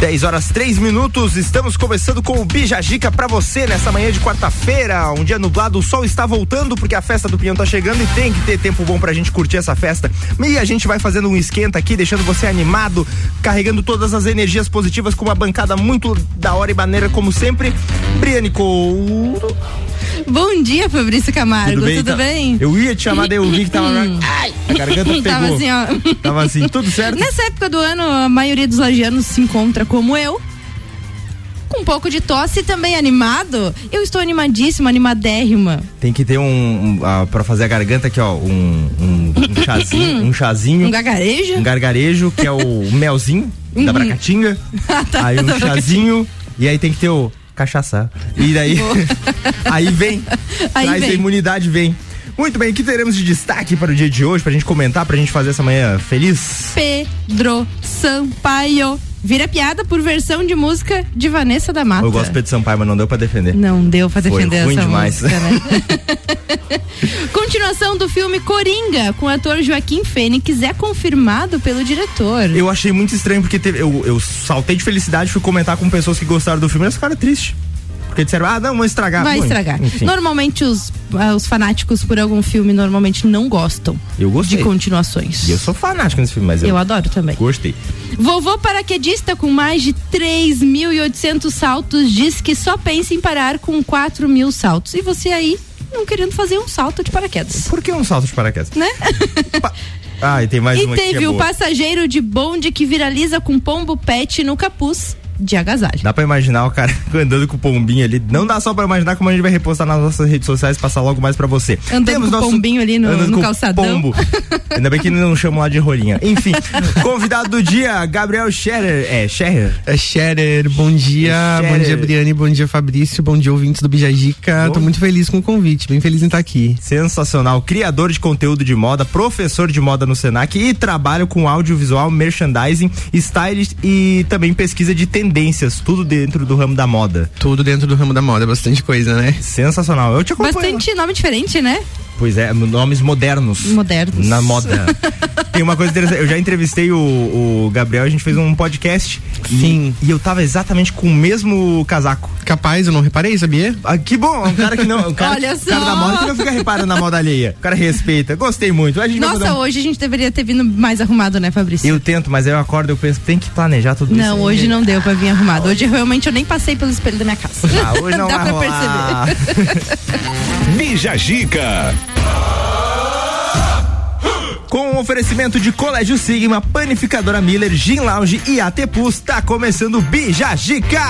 10 horas 3 minutos, estamos começando com o Bijagica para você nessa manhã de quarta-feira, um dia nublado, o sol está voltando porque a festa do Pinhão tá chegando e tem que ter tempo bom pra gente curtir essa festa. E a gente vai fazendo um esquenta aqui, deixando você animado, carregando todas as energias positivas com uma bancada muito da hora e maneira como sempre. Briane Couto. Bom dia, Fabrício Camargo. Tudo bem? Tudo tá, bem? Eu ia te chamar, daí eu vi que tava. Ai, a garganta pegou. Tava assim, ó. Tava assim, tudo certo? Nessa época do ano, a maioria dos lagianos se encontra como eu. Com um pouco de tosse e também animado. Eu estou animadíssima, animadérrima. Tem que ter um. um uh, pra fazer a garganta aqui, ó. Um, um, um chazinho. um chazinho. Um gargarejo? Um gargarejo, que é o melzinho da bracatinga. Ah, tá, aí um chazinho. E aí tem que ter o cachaça. E daí. aí vem. Aí traz vem. a imunidade, vem. Muito bem, o que teremos de destaque para o dia de hoje, pra gente comentar, pra gente fazer essa manhã feliz? Pedro Sampaio. Vira piada por versão de música de Vanessa da Mata. Eu gosto de Pedro Sampaio, mas não deu pra defender. Não deu pra Foi defender ruim essa demais. música, né? Continuação do filme Coringa, com o ator Joaquim Fênix, é confirmado pelo diretor. Eu achei muito estranho porque teve, eu, eu saltei de felicidade, fui comentar com pessoas que gostaram do filme, e eles ficaram tristes. Porque disseram, ah, não, vão estragar. Vai Bom, estragar. Enfim, Normalmente os, ah, os fanáticos por algum filme normalmente não gostam eu gostei. de continuações. E eu sou fanático nesse filme, mas eu, Eu adoro também. gostei. Vovô paraquedista com mais de 3.800 saltos diz que só pensa em parar com 4 mil saltos. E você aí não querendo fazer um salto de paraquedas, Por que um salto de paraquedas? né? Ah, e tem mais e uma aqui que é teve o boa. passageiro de bonde que viraliza com pombo pet no capuz de agasalho. Dá pra imaginar o cara andando com o pombinho ali. Não dá só pra imaginar como a gente vai repostar nas nossas redes sociais e passar logo mais pra você. Andando com o pombinho ali no- andando no com o calçadão. Pombo. Ainda bem que não chamam lá de rolinha. Enfim, convidado do dia, Gabriel Scherer. É, Scherer. É Scherer, bom dia, Scherer. bom dia Briane, bom dia Fabrício, bom dia ouvintes do Bijagica. Bom. Tô muito feliz com o convite, bem feliz em estar aqui. Sensacional, criador de conteúdo de moda, professor de moda no Senac e trabalho com audiovisual, merchandising, stylist e também pesquisa de tendências, tudo dentro do ramo da moda. Tudo dentro do ramo da moda, bastante coisa, né? Sensacional. Eu te acompanho. Bastante nome diferente, né? Pois é, nomes modernos. Modernos. Na moda. Tem uma coisa interessante, eu já entrevistei o, o Gabriel, a gente fez um podcast. Sim. E, e eu tava exatamente com o mesmo casaco. Capaz, eu não reparei, sabia? Ah, que bom, um cara que não. Um cara, Olha o cara só. da moda que não fica reparando na moda alheia. O cara respeita. Gostei muito. A gente Nossa, um- hoje a gente deveria ter vindo mais arrumado, né, Fabrício? Eu tento, mas aí eu acordo eu penso, tem que planejar tudo isso. Não, hoje não deu pra vir arrumado. Hoje realmente eu nem passei pelo espelho da minha casa. Ah, hoje não Dá vai pra rolar. perceber. Bija Gica. Com o oferecimento de Colégio Sigma, Panificadora Miller, Gin Lounge e AT Plus, tá começando o Bijagica.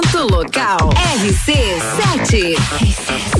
Momento local RC7. RC7.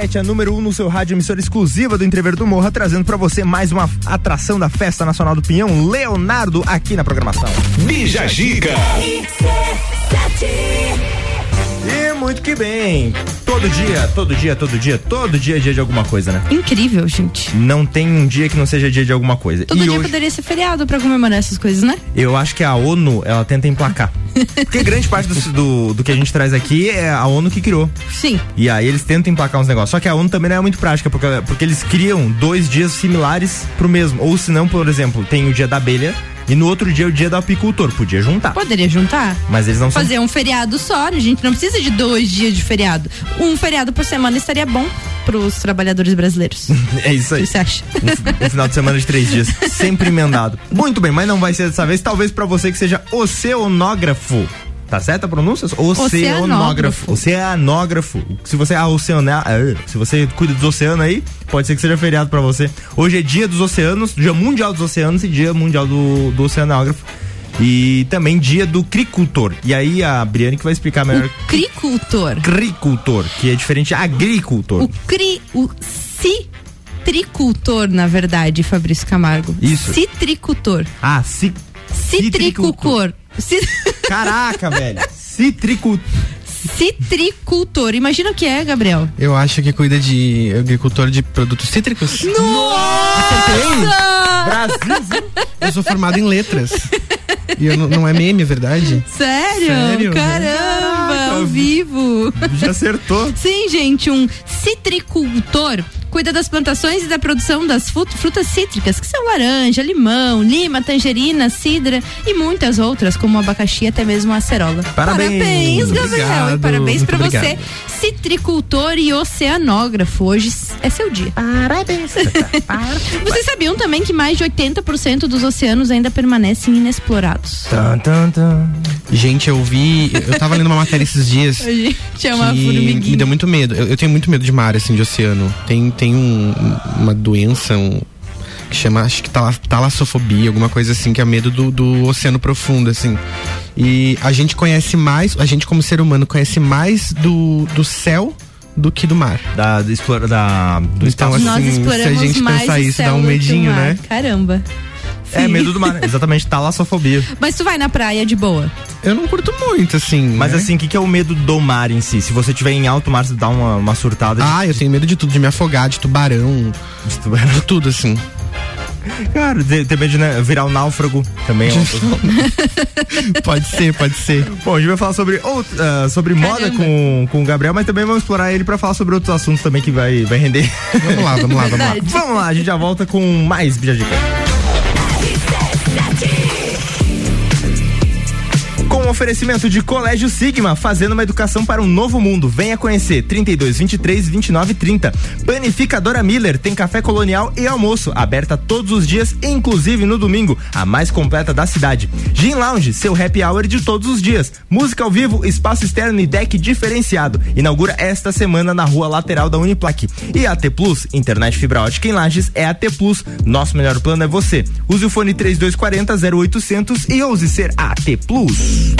RC7, a número 1 um no seu rádio, emissora exclusiva do Entrever do Morra, trazendo pra você mais uma atração da Festa Nacional do Pinhão, Leonardo, aqui na programação. Bija Gica. E muito que bem. Todo dia, todo dia, todo dia, todo dia é dia de alguma coisa, né? Incrível, gente. Não tem um dia que não seja dia de alguma coisa. Todo e dia hoje, poderia ser feriado pra comemorar essas coisas, né? eu acho que a ONU, ela tenta emplacar. Porque grande parte do, do, do que a gente traz aqui é a ONU que criou. Sim. E aí eles tentam emplacar uns negócios. Só que a ONU também não é muito prática, porque, porque eles criam dois dias similares pro mesmo. Ou se não, por exemplo, tem o dia da abelha e no outro dia o dia do apicultor. Podia juntar. Poderia juntar. Mas eles não são. Fazer um feriado só, a gente não precisa de dois dias de feriado. Um feriado por semana estaria bom pros trabalhadores brasileiros. O É isso aí. que você acha? Um, um final de semana de três dias, sempre emendado. Muito bem, mas não vai ser dessa vez. Talvez pra você que seja oceanógrafo. Tá certa a pronúncia? Oceanógrafo. Oceanógrafo. Se você é oceanar, se você cuida dos oceanos aí, pode ser que seja feriado pra você. Hoje é dia dos oceanos, dia mundial dos oceanos e dia mundial do, do oceanógrafo. E também dia do cricultor. E aí a Briane que vai explicar melhor. O cricultor. Cricultor, que é diferente de agricultor. O cri. O citricultor, na verdade, Fabrício Camargo. Isso. Citricultor. Ah, ci... Citricultor. Ci- Caraca, velho. Citricultor. Citricultor. Imagina o que é, Gabriel. Eu acho que cuida de agricultor de produtos cítricos. Nossa! Brasil. Eu sou formado em letras. E eu não, é meme, é verdade? Sério? Sério? Caramba, ao vivo. Já acertou. Sim, gente, um citricultor cuida das plantações e da produção das fru- frutas cítricas, que são laranja, limão, lima, tangerina, cidra e muitas outras, como abacaxi e até mesmo acerola. Parabéns. Parabéns, Gabriel. e Obrigado, parabéns muito pra você, citricultor e oceanógrafo. Hoje é seu dia. Parabéns. Vocês sabiam também que mais de 80% dos oceanos ainda permanecem inexplorados? Tan, tan, tan. Gente, eu vi. Eu tava lendo uma matéria esses dias. A gente é uma que me deu muito medo. Eu, eu tenho muito medo de mar, assim, de oceano. Tem, tem um- uma doença, um, que chama, acho que tala, talassofobia, alguma coisa assim, que é medo do, do oceano profundo, assim. E a gente conhece mais, a gente como ser humano conhece mais do, do céu do que do mar. Da, da, explora- da- do Então, espaço. assim, Nós se a gente mais pensar isso, dá um medinho, né? Caramba. É, medo do mar. Exatamente, talassofobia. Mas tu vai na praia de boa. Eu não curto muito, assim. Mas né? assim, o que, que é o medo do mar em si? Se você estiver em alto mar, você dá uma, uma surtada. de- Ah, eu tenho medo de tudo, de me afogar, de tubarão, de tudo, assim. Cara, tem tem medo de né, virar um náufrago também. é uma- pode ser, pode ser. Bom, a gente vai falar sobre, ah, sobre moda com, com o Gabriel, mas também vamos explorar ele pra falar sobre outros assuntos também que vai, vai render. Vamos lá, vamos lá, vamos lá. Vamos lá, a gente já volta com mais Bijajica. Oferecimento de Colégio Sigma, fazendo uma educação para um novo mundo. Venha conhecer 32 23 29 30. Panificadora Miller tem café colonial e almoço, aberta todos os dias, inclusive no domingo, a mais completa da cidade. Gin Lounge, seu happy hour de todos os dias. Música ao vivo, espaço externo e deck diferenciado. Inaugura esta semana na rua lateral da Uniplaque. E AT Plus, internet fibra ótica em Lages é AT Plus. Nosso melhor plano é você. Use o fone 3240 0800 e ouse ser AT Plus.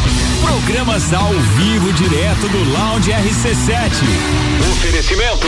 Programas ao vivo direto do Lounge RC7. Oferecimento.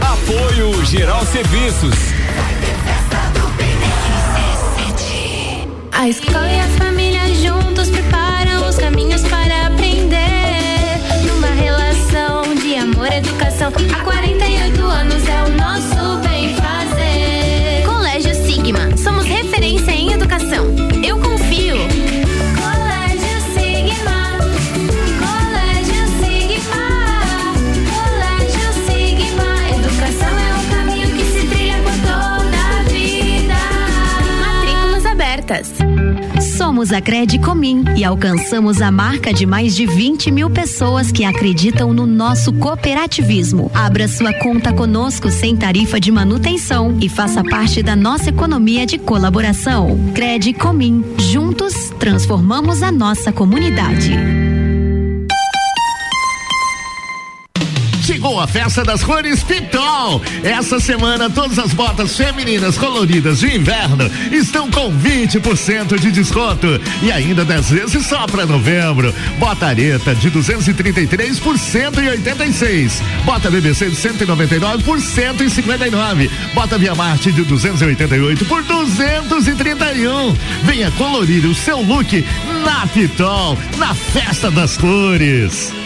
Apoio Geral Serviços. A escola e a família juntos preparam os caminhos para aprender. Numa relação de amor e educação, há 48 anos é o nosso bem fazer. Colégio Sigma, somos referência em educação. Somos a Credicomim e alcançamos a marca de mais de 20 mil pessoas que acreditam no nosso cooperativismo. Abra sua conta conosco sem tarifa de manutenção e faça parte da nossa economia de colaboração. Credicomim, juntos transformamos a nossa comunidade. Chegou a festa das cores Pitol. Essa semana todas as botas femininas coloridas de inverno estão com 20% de desconto e ainda 10 vezes só para novembro. Bota areta de 233 por 186. Bota BBC de 199 por 159. Bota Via Marte de 288 por 231. Venha colorir o seu look na Pitol, na festa das cores.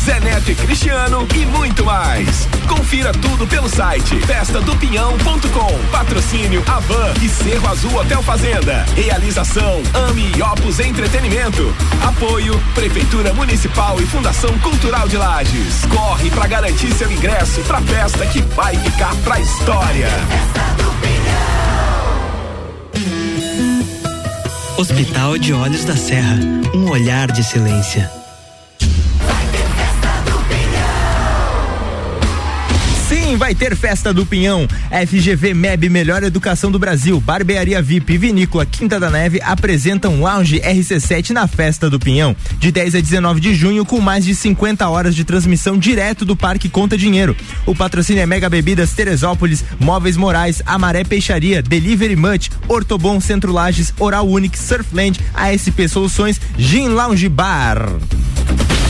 Zé Neto e Cristiano e muito mais. Confira tudo pelo site festadopinhão.com. Patrocínio Avan e Cerro Azul Hotel Fazenda. Realização Ami e Opus Entretenimento. Apoio Prefeitura Municipal e Fundação Cultural de Lages. Corre pra garantir seu ingresso pra festa que vai ficar pra história. Hospital de Olhos da Serra, um olhar de excelência. Vai ter festa do Pinhão. FGV MEB Melhor Educação do Brasil, Barbearia VIP e Vinícola Quinta da Neve apresentam Lounge RC7 na festa do Pinhão, de 10 a 19 de junho, com mais de 50 horas de transmissão direto do Parque Conta Dinheiro. O patrocínio é Mega Bebidas Teresópolis, Móveis Morais, Amaré Peixaria, Delivery Much, Ortobon Centro Lages, Oral Unique, Surfland, ASP Soluções, Gin Lounge Bar.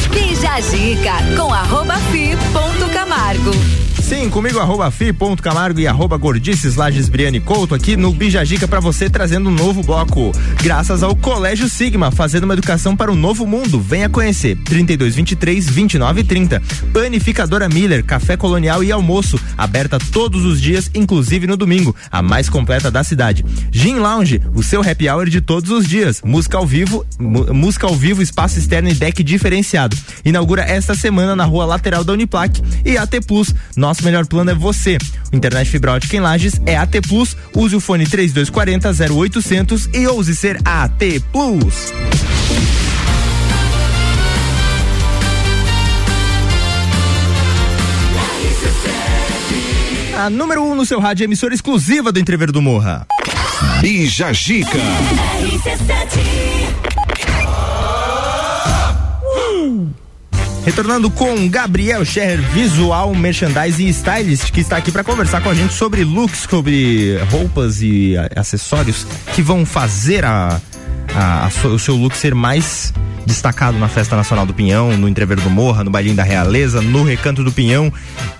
Bija Gica com arroba fi ponto Camargo. Sim, comigo, arroba fi.camargo e arroba gordices Lages Briane Couto aqui no Bijagica para você trazendo um novo bloco. Graças ao Colégio Sigma, fazendo uma educação para um novo mundo. Venha conhecer. 3223 2930. Panificadora Miller, café colonial e almoço, aberta todos os dias, inclusive no domingo, a mais completa da cidade. Gin Lounge, o seu happy hour de todos os dias. Música ao vivo, música ao vivo, espaço externo e deck diferenciado. Inaugura esta semana na rua lateral da Uniplac e AT Plus. Nosso melhor plano é você. Internet fibra ótica em Lages é AT Plus. Use o fone 3240 0800 e ouse ser AT Plus. A número 1 um no seu rádio, emissora exclusiva do Entrever do Morra. Bija Gica. Retornando com Gabriel Scherrer, visual, merchandising e stylist, que está aqui para conversar com a gente sobre looks, sobre roupas e acessórios que vão fazer a, a- a o seu look ser mais destacado na Festa Nacional do Pinhão, no Entrever do Morra, no Bailinho da Realeza, no Recanto do Pinhão.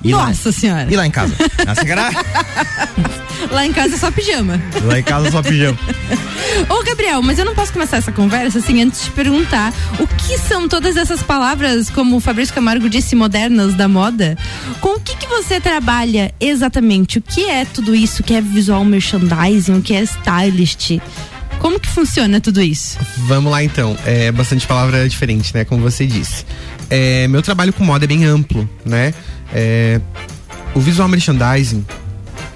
E Nossa lá, senhora. E lá em casa? Sacanagem? Lá em casa é só pijama. lá em casa só pijama. Ô, Gabriel, mas eu não posso começar essa conversa assim antes de te perguntar o que são todas essas palavras, como o Fabrício Camargo disse, modernas da moda? Com o que, que você trabalha exatamente? O que é tudo isso? O que é visual merchandising? O que é stylist? Como que funciona tudo isso? Vamos lá então. É bastante palavra diferente, né? Como você disse. É, meu trabalho com moda é bem amplo, né? É, o visual merchandising,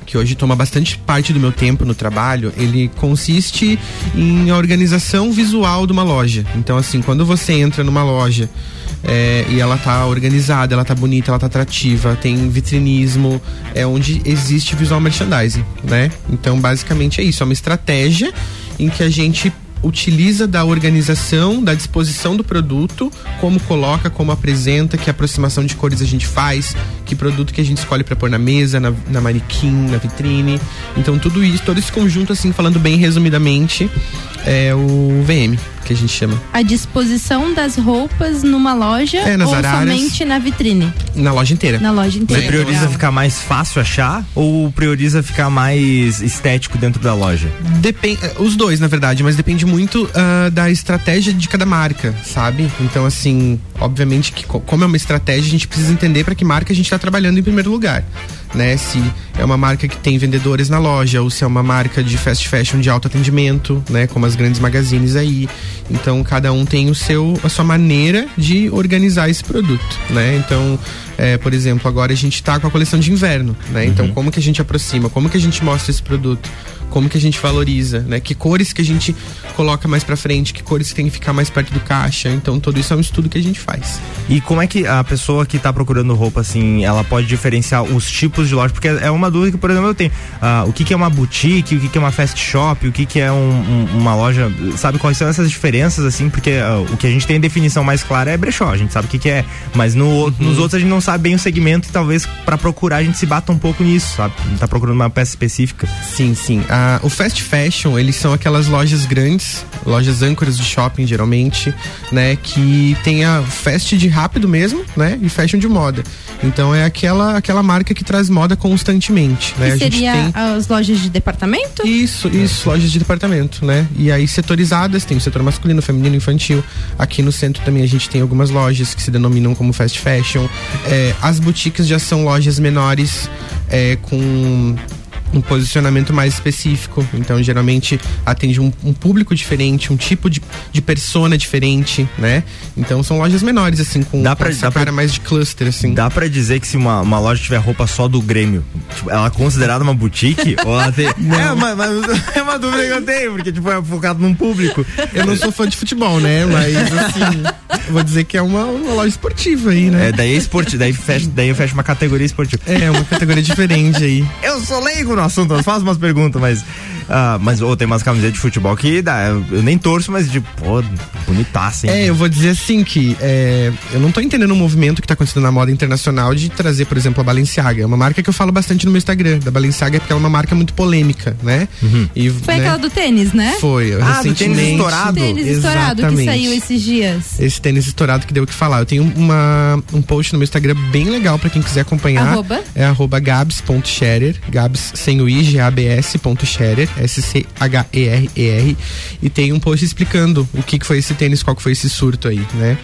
que hoje toma bastante parte do meu tempo no trabalho, ele consiste em a organização visual de uma loja. Então, assim, quando você entra numa loja é, e ela tá organizada, ela tá bonita, ela tá atrativa, tem vitrinismo, é onde existe visual merchandising, né? Então, basicamente é isso, é uma estratégia em que a gente utiliza da organização, da disposição do produto, como coloca, como apresenta, que aproximação de cores a gente faz, que produto que a gente escolhe para pôr na mesa, na, na manequim, na vitrine. Então tudo isso, todo esse conjunto, assim, falando bem resumidamente, é o VM, que a gente chama. A disposição das roupas numa loja É, ou araras. somente na vitrine? Na loja inteira. Na loja Você inteira. prioriza Legal. ficar mais fácil achar ou prioriza ficar mais estético dentro da loja? Depende, os dois, na verdade, mas depende muito ah, da estratégia de cada marca, sabe? Então, assim, obviamente que co- como é uma estratégia, a gente precisa entender para que marca a gente está trabalhando em primeiro lugar, né? Se é uma marca que tem vendedores na loja ou se é uma marca de fast fashion de alto atendimento, né? Como as grandes magazines aí. Então, cada um tem o seu, a sua maneira de organizar esse produto, né? Então, é, por exemplo, agora a gente tá com a coleção de inverno, né? Então, como que a gente aproxima? Como que a gente mostra esse produto? Como que a gente valoriza, né? Que cores que a gente coloca mais pra frente, que cores que tem que ficar mais perto do caixa. Então, tudo isso é um estudo que a gente faz. E como é que a pessoa que tá procurando roupa, assim, ela pode diferenciar os tipos de loja? Porque é uma dúvida que, por exemplo, eu tenho. Ah, o que, que é uma boutique, o que, que é uma fast shop, o que, que é um- um- uma loja. Sabe quais são essas diferenças, assim? Porque ah, o que a gente tem definição mais clara é brechó, a gente sabe o que, que é. Mas no, nos outros a gente não sabe bem o segmento e talvez pra procurar a gente se bata um pouco nisso, sabe? Tá procurando uma peça específica. Sim, sim. Ah, o fast fashion, eles são aquelas lojas grandes, lojas âncoras de shopping, geralmente, né? Que tem a fast de rápido mesmo, né? E fashion de moda. Então é aquela, aquela marca que traz moda constantemente, né? Que seria tem as lojas de departamento? Isso, isso, lojas de departamento, né? E aí setorizadas, tem o setor masculino, feminino, infantil. Aqui no centro também a gente tem algumas lojas que se denominam como fast fashion. É, as boutiques já são lojas menores, é, com um posicionamento mais específico. Então, geralmente atende um, um público diferente, um tipo de, de persona diferente, né? Então são lojas menores, assim, com, Dá com pra- essa dá pra- cara mais de cluster, assim. Dá pra dizer que se uma, uma loja tiver roupa só do Grêmio, tipo, ela é considerada uma boutique? ou ela tem. É, mas, mas é uma dúvida que eu tenho, porque tipo, é focado num público. Eu não sou fã de futebol, né? Mas assim, vou dizer que é uma, uma loja esportiva aí, né? É, daí é esportivo, daí, fecha, daí eu fecho uma categoria esportiva. É, uma categoria diferente aí. Eu sou leigo no assunto, faço umas perguntas, mas. Ah, mas ô, tem umas camisetas de futebol que dá, eu, eu nem torço, mas tipo, pô, bonitaça, hein? É, eu vou dizer assim que é, eu não tô entendendo o movimento que tá acontecendo na moda internacional de trazer, por exemplo, a Balenciaga. É uma marca que eu falo bastante no meu Instagram, da Balenciaga, porque ela é uma marca muito polêmica, né? E, Foi né, aquela do tênis, né? Foi, Ah, do tênis estourado. Tênis estourado que Exatamente. saiu esses dias. Esse tênis estourado que deu o que falar. Eu tenho uma, um post no meu Instagram bem legal pra quem quiser acompanhar. Arroba? É arroba gabs.scherer, gabs sem o i, g-a-b-s ponto scherer, S-C-H-E-R-E-R. E tem um post explicando o que, que foi esse tênis, qual que foi esse surto aí, né?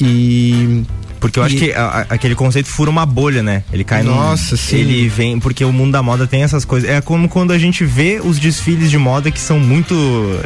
E... Porque eu acho E- que a- aquele conceito fura uma bolha, né? Ele cai no. Nossa, sim. Ele vem. Porque o mundo da moda tem essas coisas. É como quando a gente vê os desfiles de moda que são muito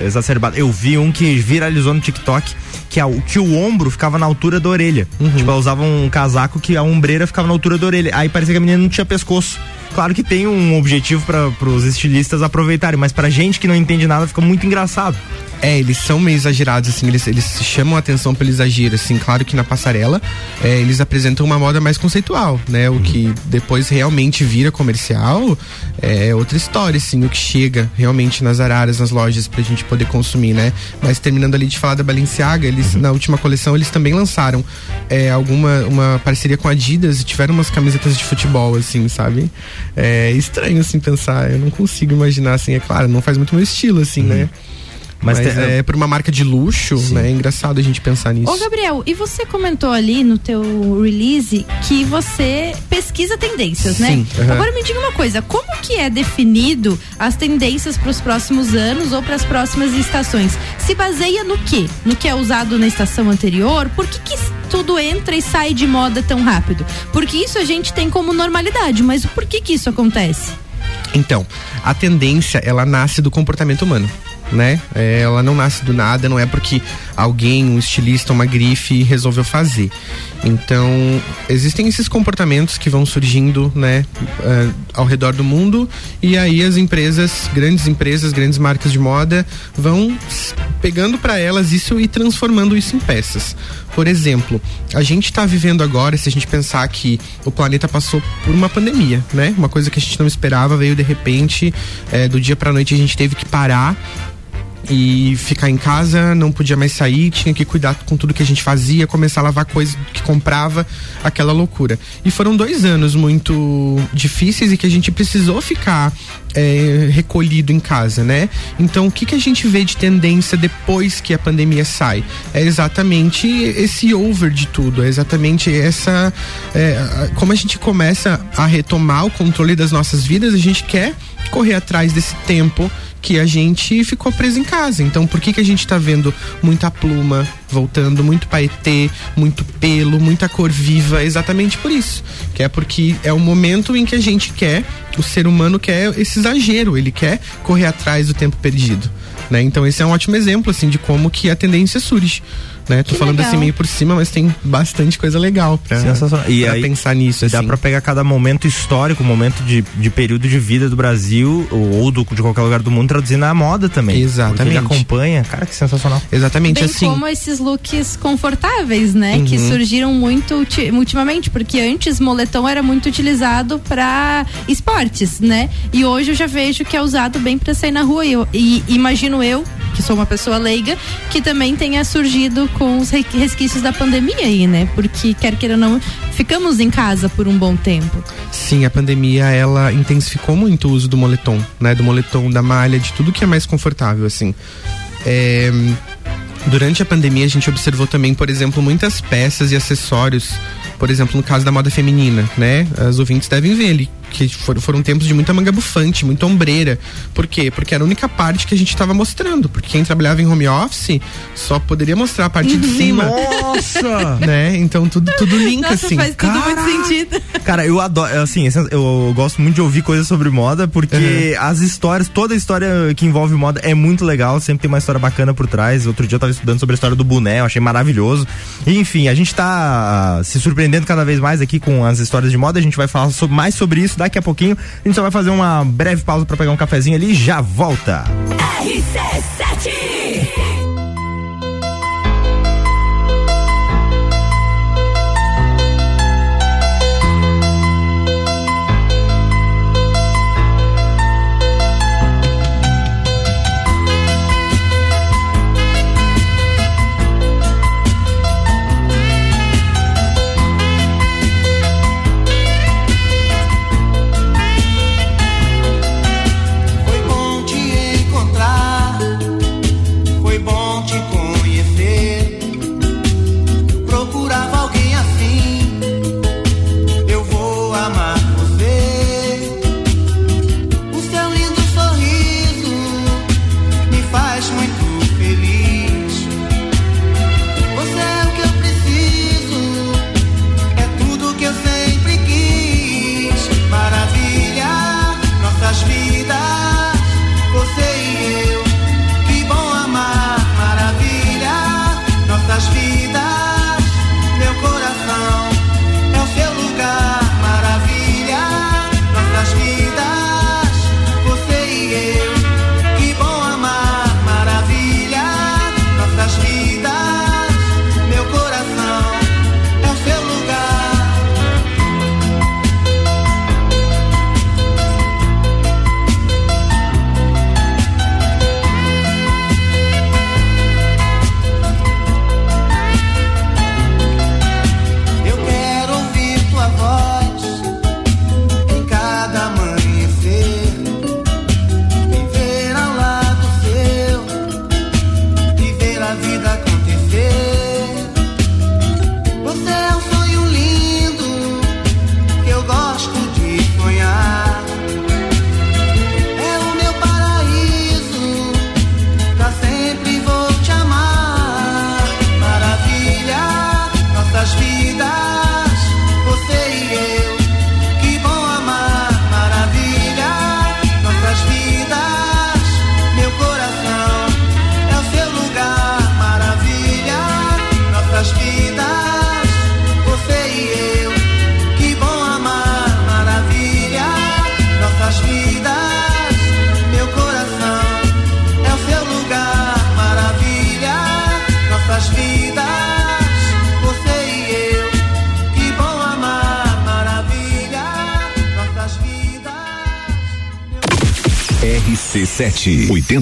exacerbados. Eu vi um que viralizou no TikTok, que, a, que o ombro ficava na altura da orelha. Tipo, ela usava um casaco que a ombreira ficava na altura da orelha. Aí parecia que a menina não tinha pescoço. Claro que tem um objetivo para os estilistas aproveitarem, mas pra gente que não entende nada fica muito engraçado. É, eles são meio exagerados, assim, eles, eles chamam a atenção pelo exagero, assim, claro que na passarela é, eles apresentam uma moda mais conceitual, né? O que depois realmente vira comercial é outra história, assim, o que chega realmente nas araras, nas lojas pra gente poder consumir, né? Mas terminando ali de falar da Balenciaga, eles, na última coleção, eles também lançaram é, alguma uma parceria com a Adidas e tiveram umas camisetas de futebol, assim, sabe? É estranho, assim, pensar, eu não consigo imaginar, assim, é claro, não faz muito meu estilo, assim, né? Mas Mas, tem- é por uma marca de luxo, né? É engraçado a gente pensar nisso. Ô, Gabriel, e você comentou ali no teu release que você pesquisa tendências, né? Sim, aham. Agora me diga uma coisa, como que é definido as tendências para os próximos anos ou para as próximas estações? Se baseia no quê? No que é usado na estação anterior? Por que, que tudo entra e sai de moda tão rápido? Porque isso a gente tem como normalidade, mas por que que isso acontece? Então, a tendência, ela nasce do comportamento humano. Né? É, ela não nasce do nada, não é porque alguém, um estilista, uma grife resolveu fazer. Então, existem esses comportamentos que vão surgindo, né, eh, ao redor do mundo, e aí as empresas, grandes empresas, grandes marcas de moda, vão pegando para elas isso e transformando isso em peças. Por exemplo, a gente está vivendo agora, se a gente pensar que o planeta passou por uma pandemia, né? Uma coisa que a gente não esperava, veio de repente, eh, do dia para noite a gente teve que parar e ficar em casa, não podia mais sair, tinha que cuidar com tudo que a gente fazia, começar a lavar coisas que comprava, aquela loucura. E foram dois anos muito difíceis e que a gente precisou ficar é, recolhido em casa, né? Então, o que, que a gente vê de tendência depois que a pandemia sai? É exatamente esse over de tudo, é exatamente essa. É, como a gente começa a retomar o controle das nossas vidas, a gente quer correr atrás desse tempo que a gente ficou preso em casa. Então, por que que a gente tá vendo muita pluma voltando, muito paetê, muito pelo, muita cor viva? Exatamente por isso. Que é porque é o momento em que a gente quer, o ser humano quer esse exagero, ele quer correr atrás do tempo perdido. Né? Então esse é um ótimo exemplo assim de como que a tendência surge. Né? Tô Que falando legal. assim meio por cima, mas tem bastante coisa legal pra, Sensacional. E pra aí, pensar nisso. Dá assim. pra pegar cada momento histórico, momento de, de período de vida do Brasil ou, ou do, de qualquer lugar do mundo, traduzir na moda também. Exatamente. Porque acompanha. Cara, que sensacional. Exatamente Bem assim. como esses looks confortáveis, né? Que Uhum. surgiram muito ulti- ultimamente, porque antes moletom era muito utilizado para esportes, né? E hoje eu já vejo que é usado bem para sair na rua. E, eu- e imagino eu, que sou uma pessoa leiga, que também tenha surgido com os re- resquícios da pandemia aí, né? Porque quer queira não, ficamos em casa por um bom tempo. Sim, a pandemia ela intensificou muito o uso do moletom, né? Do moletom, da malha, de tudo que é mais confortável, assim. É, Durante a pandemia a gente observou também, por exemplo, muitas peças e acessórios, por exemplo, no caso da moda feminina, né? As ouvintes devem ver ali que foram, foram tempos de muita manga bufante, muita ombreira. Por quê? Porque era a única parte que a gente estava mostrando. Porque quem trabalhava em home office só poderia mostrar a parte de cima. Nossa! né? Então tudo, tudo linka Nossa, assim. faz tudo muito sentido. Cara, eu adoro, assim, esse- eu gosto muito de ouvir coisas sobre moda, porque as histórias, toda a história que envolve moda é muito legal, sempre tem uma história bacana por trás. Outro dia eu tava estudando sobre a história do boné, eu achei maravilhoso. E, enfim, a gente tá se surpreendendo cada vez mais aqui com as histórias de moda, a gente vai falar mais sobre isso daqui a pouquinho. A gente só vai fazer uma breve pausa para pegar um cafezinho ali e já volta. RC7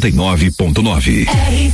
89.9.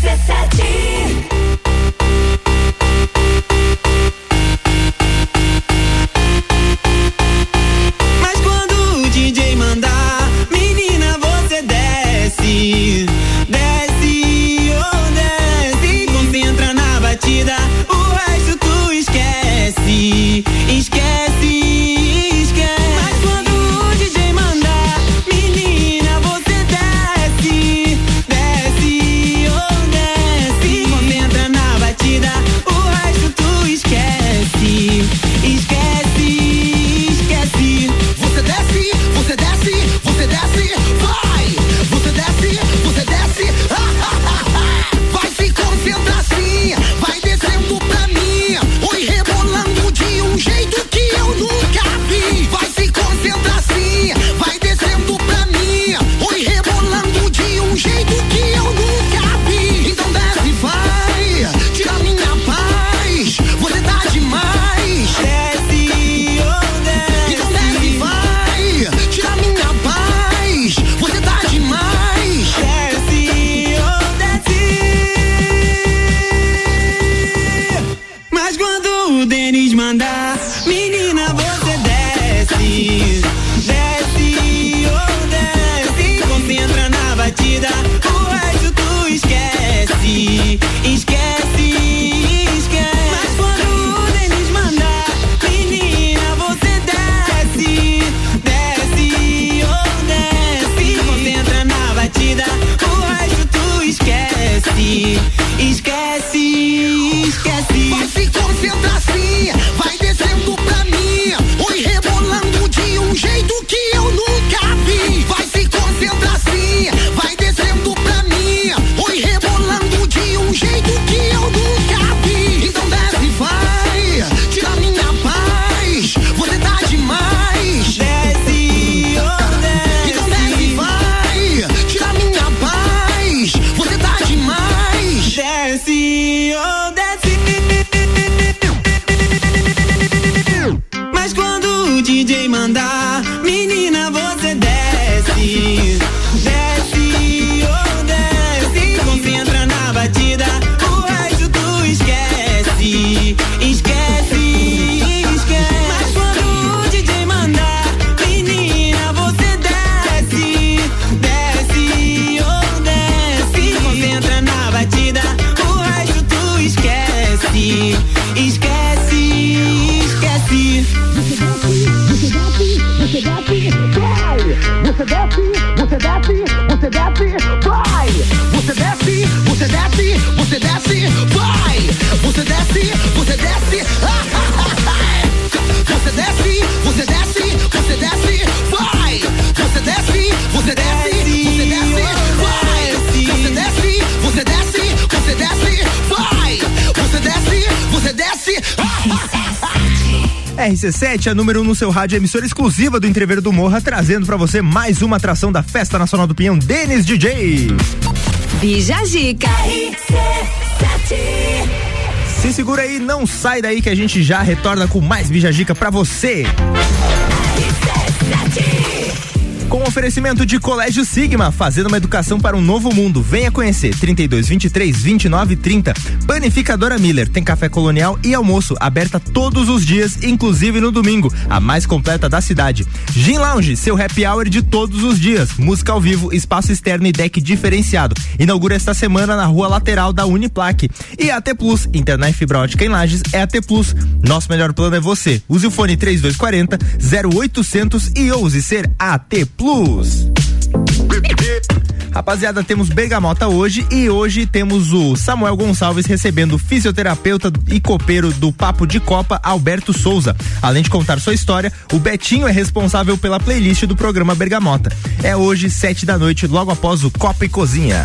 RC7, a número 1 um no seu rádio, emissora exclusiva do Entreveiro do Morra, trazendo pra você mais uma atração da Festa Nacional do Pinhão, Denis DJ. Bija Zica. Se segura aí, não sai daí que a gente já retorna com mais Bijagica pra você. Com oferecimento de Colégio Sigma, fazendo uma educação para um novo mundo. Venha conhecer 32 23 29 30. Panificadora Miller tem café colonial e almoço aberta todos os dias, inclusive no domingo, a mais completa da cidade. Gin Lounge, seu happy hour de todos os dias. Música ao vivo, espaço externo e deck diferenciado. Inaugura esta semana na rua lateral da Uniplaque. E AT Plus, internet fibra ótica em Lages é AT Plus. Nosso melhor plano é você. Use o fone 3240 0800 e ouse ser AT Plus. Rapaziada, temos Bergamota hoje e hoje temos o Samuel Gonçalves recebendo o fisioterapeuta e copeiro do Papo de Copa, Alberto Souza. Além de contar sua história, o Betinho é responsável pela playlist do programa Bergamota. É hoje, sete da noite, logo após o Copa e Cozinha.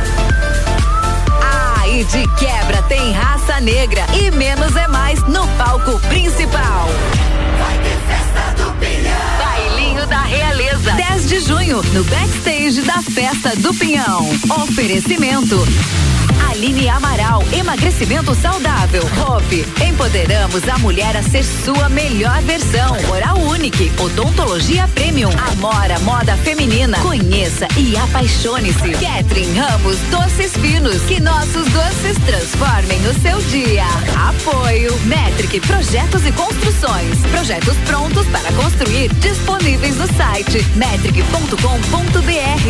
De quebra tem raça negra e menos é mais no palco principal. Vai ter festa do. Bailinho da Realeza. 10 de junho, no backstage da Festa do Pinhão. Oferecimento. Aline Amaral, emagrecimento saudável. Hope, empoderamos a mulher a ser sua melhor versão. Oral Unique, odontologia premium. Amora, moda feminina. Conheça e apaixone-se. Catherine Ramos, doces finos. Que nossos doces transformem o seu dia. Apoio, Metric, projetos e construções. Projetos prontos para construir, disponíveis no site metric.com.br.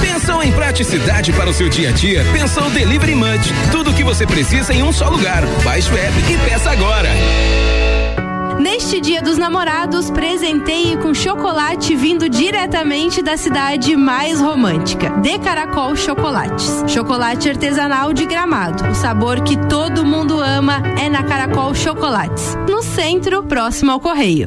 Pensou em praticidade para o seu dia a dia? Pensou Delivery Munch. Tudo o que você precisa em um só lugar. Baixe o app e peça agora. Neste Dia dos Namorados, presenteie com chocolate vindo diretamente da cidade mais romântica. De Caracol Chocolates. Chocolate artesanal de Gramado. O sabor que todo mundo ama é na Caracol Chocolates. No centro, próximo ao correio.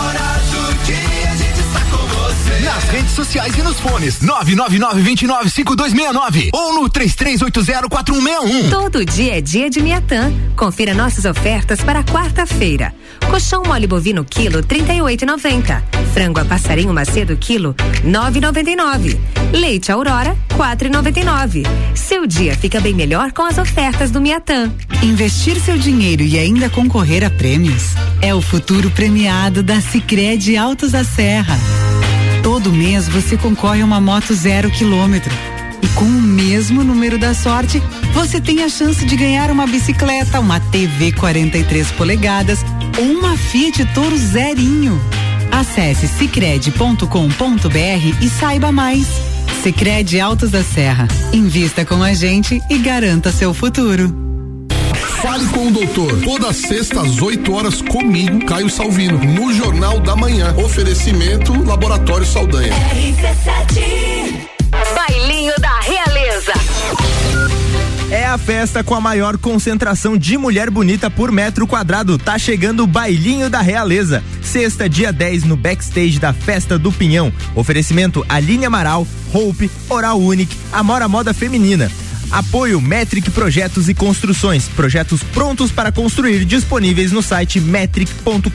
redes sociais e nos fones 999-295269 ou no 33804161. Todo dia é dia de Miatã. Confira nossas ofertas para quarta-feira. Colchão mole bovino quilo 38,90. Frango a passarinho macedo quilo 9,99. Leite Aurora 4,99. Seu dia fica bem melhor com as ofertas do Miatã. Investir seu dinheiro e ainda concorrer a prêmios é o futuro premiado da Sicredi Altos da Serra. Todo mês você concorre a uma moto zero quilômetro. E com o mesmo número da sorte, você tem a chance de ganhar uma bicicleta, uma TV 43 polegadas ou uma Fiat Toro zerinho. Acesse cicred.com.br e saiba mais. Sicredi Altos da Serra. Invista com a gente e garanta seu futuro. Fale com o doutor. Toda sexta às 8 horas comigo, Caio Salvino, no Jornal da Manhã. Oferecimento Laboratório Saldanha. Bailinho da Realeza. É a festa com a maior concentração de mulher bonita por metro quadrado. Tá chegando o Bailinho da Realeza. Sexta, dia 10, no backstage da Festa do Pinhão. Oferecimento Aline Amaral, Hope, Oral Unique, Amora Moda Feminina. Apoio Metric Projetos e Construções. Projetos prontos para construir disponíveis no site metric.com.br.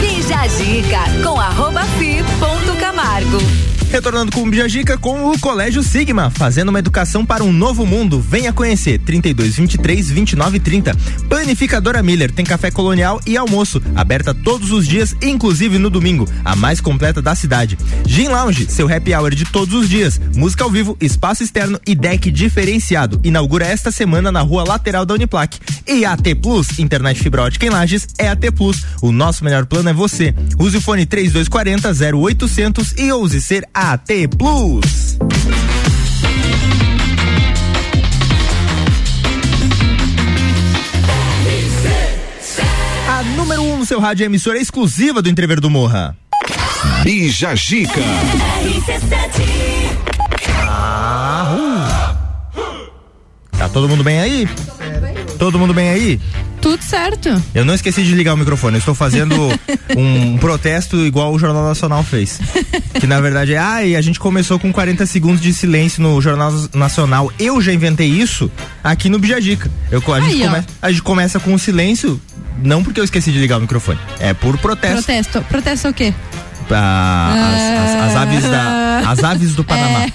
Bija a dica com arroba fi ponto Camargo. Retornando com o Bijagica com o Colégio Sigma, fazendo uma educação para um novo mundo. Venha conhecer 32 23 29 30. Panificadora Miller tem café colonial e almoço, aberta todos os dias, inclusive no domingo, a mais completa da cidade. Gin Lounge, seu happy hour de todos os dias. Música ao vivo, espaço externo e deck diferenciado. Inaugura esta semana na rua lateral da Uniplac. E AT Plus, internet fibra ótica em Lages, é AT Plus. O nosso melhor plano é você. Use o fone 3240 0800 e ouse ser AT Plus. A número 1 um no seu rádio é emissora exclusiva do Entrever do Morra. Bija Gica. Ah, uh. Tá todo mundo bem aí? Todo mundo bem aí? Tudo certo. Eu não esqueci de ligar o microfone. Eu estou fazendo um protesto igual o Jornal Nacional fez. Que na verdade é, ah, e a gente começou com 40 segundos de silêncio no Jornal Nacional. Eu já inventei isso aqui no Bijagica. Eu, a, gente Aí, ó. come, a gente começa com o silêncio, não porque eu esqueci de ligar o microfone. É por protesto. Protesto. Protesto o quê? Ah, as, as- as aves da, as aves do Panamá.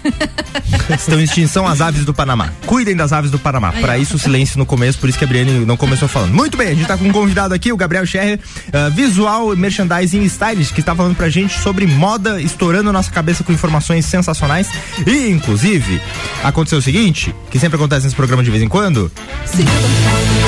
É. Estão em extinção as aves do Panamá. Cuidem das aves do Panamá. Para isso, silêncio no começo, por isso que a Briane não começou falando. Muito bem, a gente tá com um convidado aqui, o Gabriel Scherrer, uh, visual merchandising stylist, que está falando pra gente sobre moda, estourando nossa cabeça com informações sensacionais. E, inclusive, aconteceu o seguinte, que sempre acontece nesse programa de vez em quando. Sim.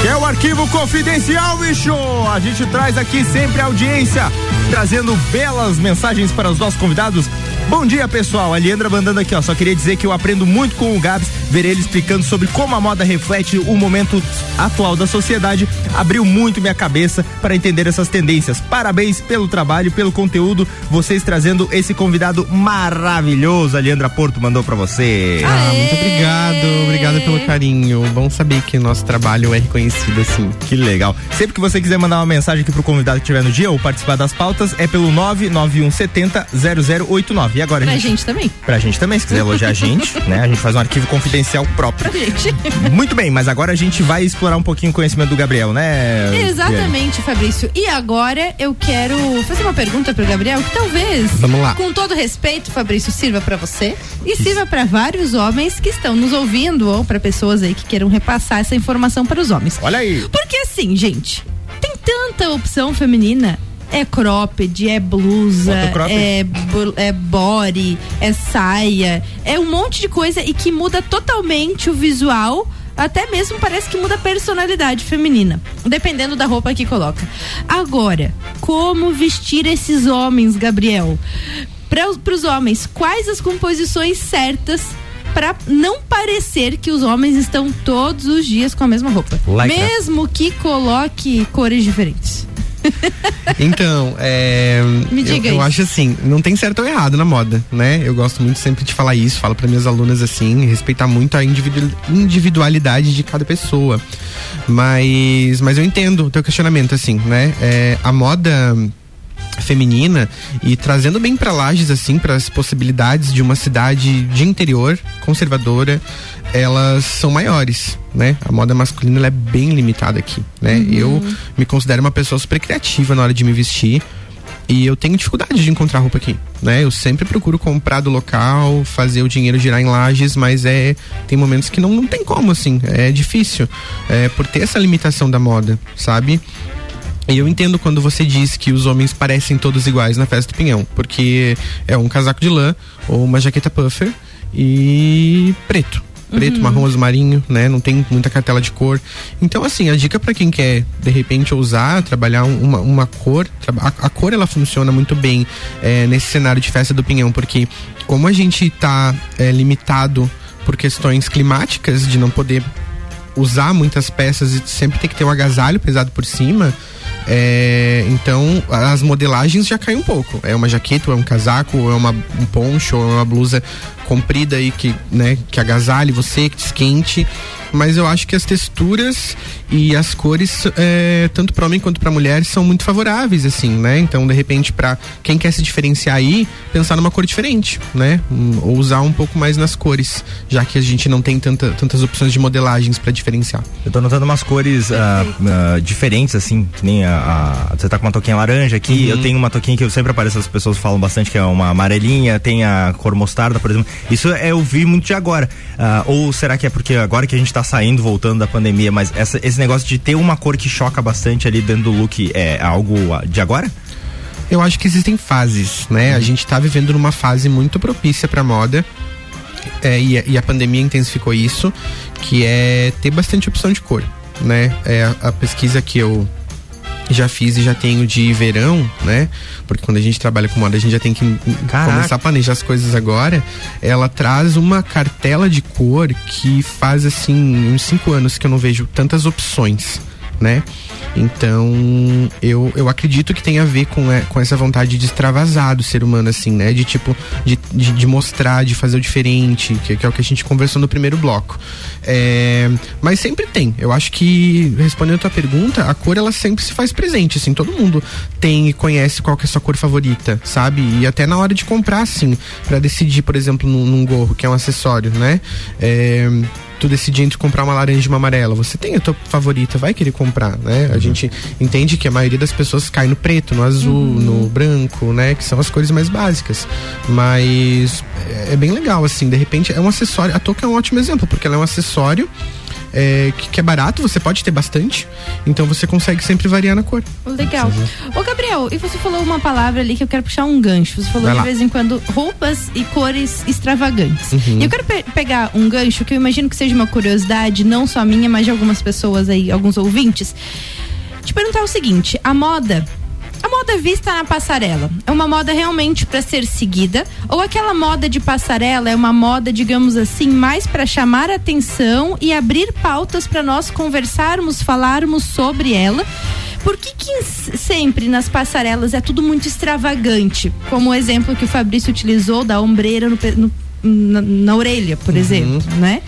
É o arquivo confidencial, bicho! A gente traz aqui sempre a audiência, trazendo belas mensagens para os nossos convidados. Bom dia, pessoal. A Leandra mandando aqui, ó. Só queria dizer que eu aprendo muito com o Gabs, ver ele explicando sobre como a moda reflete o momento atual da sociedade. Abriu muito minha cabeça para entender essas tendências. Parabéns pelo trabalho, pelo conteúdo. Vocês trazendo esse convidado maravilhoso. A Leandra Porto mandou para você. Ah, muito obrigado. Obrigado pelo carinho. Bom saber que nosso trabalho é reconhecido assim. Que legal. Sempre que você quiser mandar uma mensagem aqui pro convidado que estiver no dia ou participar das pautas, é pelo 99170 0089. E agora, Pra gente? gente também. Pra gente também, se quiser elogiar a gente, né? A gente faz um arquivo confidencial próprio. Pra gente. Muito bem, mas agora a gente vai explorar um pouquinho o conhecimento do Gabriel, né? Exatamente, Fabrício. E agora eu quero fazer uma pergunta pro Gabriel que talvez, Vamos lá. com todo respeito, Fabrício, sirva pra você e sirva pra vários homens que estão nos ouvindo ou pra pessoas aí que queiram repassar essa informação para os homens. Olha aí. Porque assim, gente, tem tanta opção feminina. É cropped, é blusa, é, é body, é saia, é um monte de coisa e que muda totalmente o visual, até mesmo parece que muda a personalidade feminina, dependendo da roupa que coloca. Agora, como vestir esses homens, Gabriel? Para os homens, quais as composições certas para não parecer que os homens estão todos os dias com a mesma roupa? Like that. mesmo que coloque cores diferentes. Então, é. Me eu, diga eu isso. acho assim, não tem certo ou errado na moda, né? Eu gosto muito sempre de falar isso, falo para minhas alunas assim, respeitar muito a individu- individualidade de cada pessoa. Mas, mas eu entendo o teu questionamento, assim, né? É, a moda feminina e trazendo bem para Lages assim para as possibilidades de uma cidade de interior conservadora elas são maiores né a moda masculina ela é bem limitada aqui né Uhum. eu me considero uma pessoa super criativa na hora de me vestir e eu tenho dificuldade de encontrar roupa aqui, né? Eu sempre procuro comprar do local, fazer o dinheiro girar em lajes, mas é tem momentos que não, não tem como, assim, é difícil, é, por ter essa limitação da moda, sabe? E eu entendo quando você diz que os homens parecem todos iguais na festa do pinhão, porque é um casaco de lã ou uma jaqueta puffer e preto. Preto, Uhum. marrom, azul marinho, né? Não tem muita cartela de cor. Então, assim, a dica para quem quer, de repente, ousar, trabalhar um- uma, uma cor, a, a cor ela funciona muito bem é, nesse cenário de festa do pinhão, porque como a gente tá é, limitado por questões climáticas, de não poder usar muitas peças e sempre tem que ter um agasalho pesado por cima. É, então as modelagens já caem um pouco. É uma jaqueta, é um casaco, é uma, um poncho, ou é uma blusa comprida aí que, né, que agasalhe você, que te esquente. Mas eu acho que as texturas e as cores, é, tanto para homem quanto para mulher, são muito favoráveis, assim, né? Então, de repente, para quem quer se diferenciar aí, pensar numa cor diferente, né? Hum, Ou usar um pouco mais nas cores, já que a gente não tem tanta, tantas opções de modelagens para diferenciar. Eu tô notando umas cores ah, ah, diferentes, assim, que nem a, a- Você tá com uma toquinha laranja aqui, Uhum. eu tenho uma toquinha que eu sempre apareço, as pessoas falam bastante, que é uma amarelinha, tem a cor mostarda, por exemplo. Isso é, eu vi muito de agora. Ah, ou será que é porque agora que a gente tá saindo, voltando da pandemia, mas essa- esse negócio de ter uma cor que choca bastante ali dentro do look é algo de agora? Eu acho que existem fases, né? A gente tá vivendo numa fase muito propícia pra moda. é, e, a- e a pandemia intensificou isso, que é ter bastante opção de cor, né? É a, a pesquisa que eu já fiz e já tenho de verão, né? Porque quando a gente trabalha com moda, a gente já tem que Caraca. começar a planejar as coisas agora. Ela traz uma cartela de cor que faz assim uns cinco anos que eu não vejo tantas opções, né? Então, eu, eu acredito que tem a ver com, é, com essa vontade de extravasar do ser humano, assim, né? De tipo, de, de, de mostrar, de fazer o diferente, que, que é o que a gente conversou no primeiro bloco. É, mas sempre tem. Eu acho que, respondendo a tua pergunta, a cor ela sempre se faz presente, assim, todo mundo tem e conhece qual que é a sua cor favorita, sabe? E até na hora de comprar, assim, para decidir, por exemplo, num, num gorro, que é um acessório, né? É, tu decidir entre comprar uma laranja e uma amarela, você tem a tua favorita, vai querer comprar, né? A gente entende que a maioria das pessoas cai no preto, no azul, no branco, né? Que são as cores mais básicas. Mas é, é bem legal, assim, de repente é um acessório. A touca é um ótimo exemplo, porque ela é um acessório é, que, que é barato, você pode ter bastante, então você consegue sempre variar na cor. Legal. Ô, Gabriel, e você falou uma palavra ali que eu quero puxar um gancho. Você falou de vez em quando roupas e cores extravagantes. Uhum. E eu quero pe- pegar um gancho que eu imagino que seja uma curiosidade, não só minha, mas de algumas pessoas aí, alguns ouvintes. Te perguntar o seguinte: a moda. A moda vista na passarela é uma moda realmente para ser seguida ou aquela moda de passarela é uma moda, digamos assim, mais para chamar atenção e abrir pautas para nós conversarmos, falarmos sobre ela? Por que, que sempre nas passarelas é tudo muito extravagante? Como o exemplo que o Fabrício utilizou da ombreira no no- na, na orelha, por exemplo, né?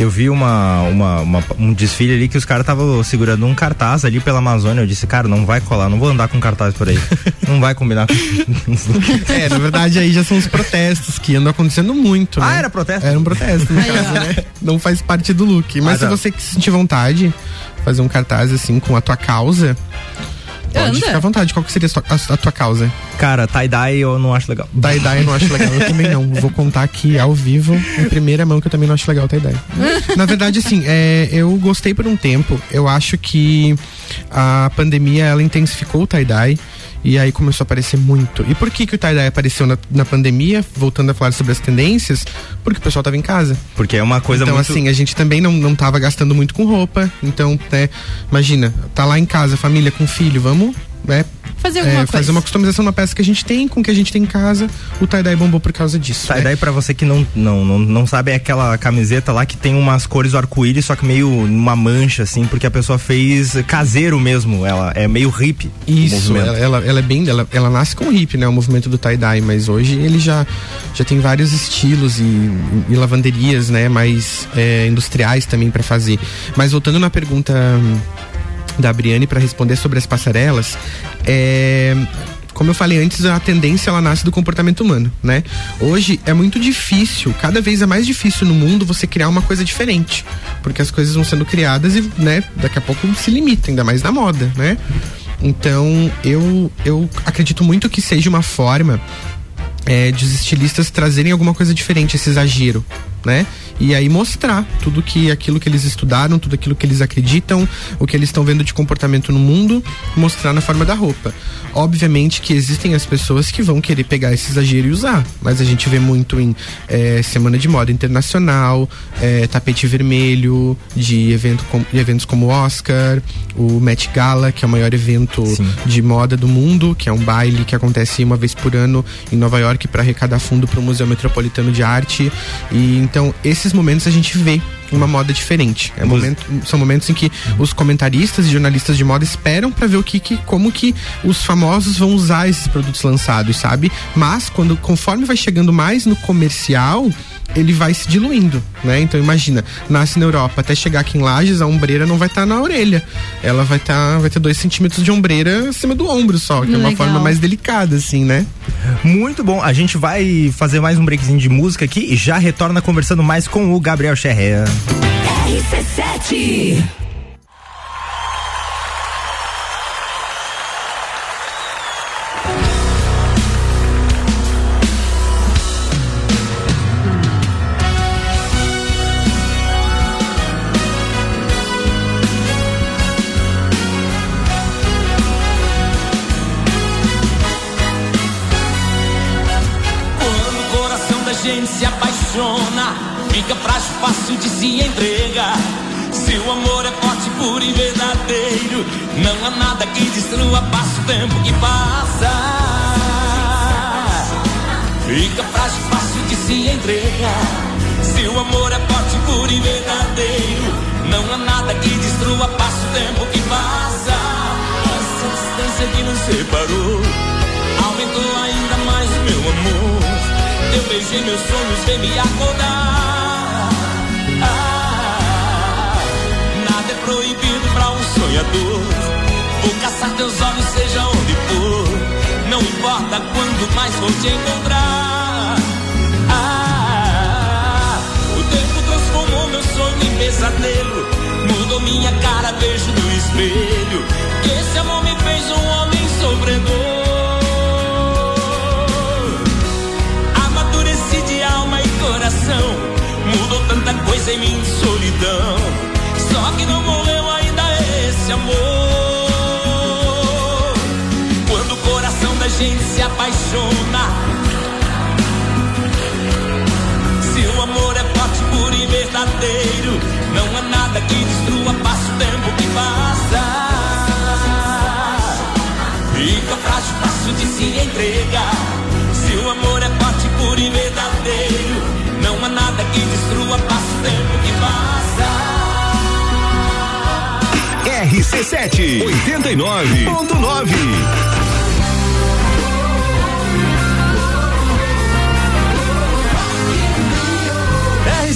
Eu vi uma, uma- uma- um desfile ali que os caras estavam segurando um cartaz ali pela Amazônia. Eu disse, cara, não vai colar, não vou andar com cartaz por aí. não vai combinar com. É, na verdade aí já são os protestos que andam acontecendo muito, Ah, né? era protesto? Era um protesto, no caso, né? Não faz parte do look. Mas Ah, se você sentir vontade, fazer um cartaz assim com a tua causa, pode Anda. ficar à vontade. Qual que seria a tua, a- a tua causa? Cara, tie-dye eu não acho legal. Tie-dye eu não acho legal, eu também não. Vou contar aqui ao vivo, em primeira mão, que eu também não acho legal o tie-dye. Na verdade, assim, é, eu gostei por um tempo. Eu acho que a pandemia, ela intensificou o tie-dye. E aí começou a aparecer muito. E por que, que o tie-dye apareceu na, na pandemia? Voltando a falar sobre as tendências, porque o pessoal tava em casa. Porque é uma coisa então, muito. assim, a gente também não, não tava gastando muito com roupa. Então, né, imagina, tá lá em casa, família com filho, vamos, né? Fazer alguma fazer coisa. uma customização na peça que a gente tem, com o que a gente tem em casa. O tie-dye bombou por causa disso. né? Tie-dye pra você que não, não, não, não sabe é aquela camiseta lá que tem umas cores do arco-íris, só que meio uma mancha, assim, porque a pessoa fez caseiro mesmo. Ela é meio hippie. o Isso, ela, ela, ela é bem. Ela, ela nasce com o hip, né? O movimento do tie-dye, mas hoje ele já, já tem vários estilos e, e lavanderias, né? Mais é, industriais também pra fazer. Mas voltando na pergunta hum, da Briane para responder sobre as passarelas, é. Como eu falei antes, a tendência ela nasce do comportamento humano, né? Hoje é muito difícil, cada vez é mais difícil no mundo você criar uma coisa diferente, porque as coisas vão sendo criadas e, né, daqui a pouco se limita, ainda mais na moda, né? Então, eu, eu acredito muito que seja uma forma é, de os estilistas trazerem alguma coisa diferente, esse exagero, né? E aí mostrar tudo que aquilo que eles estudaram, tudo aquilo que eles acreditam, o que eles estão vendo de comportamento no mundo, mostrar na forma da roupa. Obviamente que existem as pessoas que vão querer pegar esse exagero e usar, mas a gente vê muito em é, semana de moda internacional, é, tapete vermelho, de, evento com- de eventos como o Oscar, o Met Gala, que é o maior evento de moda do mundo, que é um baile que acontece uma vez por ano em Nova York para arrecadar fundo para o Museu Metropolitano de Arte. E então esses momentos a gente vê uma moda diferente. É momento, são momentos em que os comentaristas e jornalistas de moda esperam para ver o que, que como que os famosos vão usar esses produtos lançados, sabe? Mas quando conforme vai chegando mais no comercial, ele vai se diluindo, né? Então imagina, nasce na Europa, até chegar aqui em Lages, a ombreira não vai estar na orelha. Ela vai estar, vai ter dois centímetros de ombreira acima do ombro só, que é uma Legal. forma mais delicada, assim, né? Muito bom. A gente vai fazer mais um breakzinho de música aqui e já retorna conversando mais com o Gabriel Scherrer. RC7 tempo que passa. Fica frágil, fácil de se entregar. Se o amor é forte, puro e verdadeiro, não há nada que destrua, passa o tempo que passa. Essa distância que nos separou aumentou ainda mais o meu amor. Eu beijei meus sonhos, vem me acordar. Ah, nada é proibido pra um sonhador. Vou caçar teus olhos, seja onde for. Não importa quando mais vou te encontrar. Ah, o tempo transformou meu sonho em pesadelo. Mudou minha cara, vejo no espelho. Que esse amor me fez um homem sofredor. Amadureci de alma e coração. Mudou tanta coisa em mim, solidão. Só que não morreu ainda esse amor. Gente se apaixona. Se o amor é forte, puro e verdadeiro, não há nada que destrua, passa o tempo que passa. Fica frágil, fácil de se entregar. Se o amor é forte, puro e verdadeiro, não há nada que destrua, passa o tempo que passa. RC7 89.9.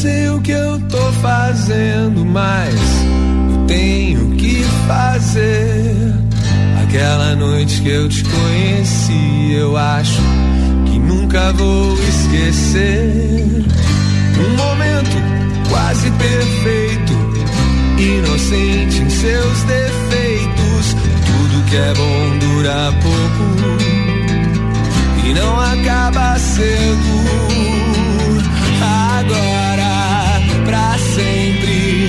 Sei o que eu tô fazendo, mas eu tenho que fazer. Aquela noite que eu te conheci, eu acho que nunca vou esquecer. Um momento quase perfeito, inocente em seus defeitos. Tudo que é bom dura pouco e não acaba cedo agora sempre.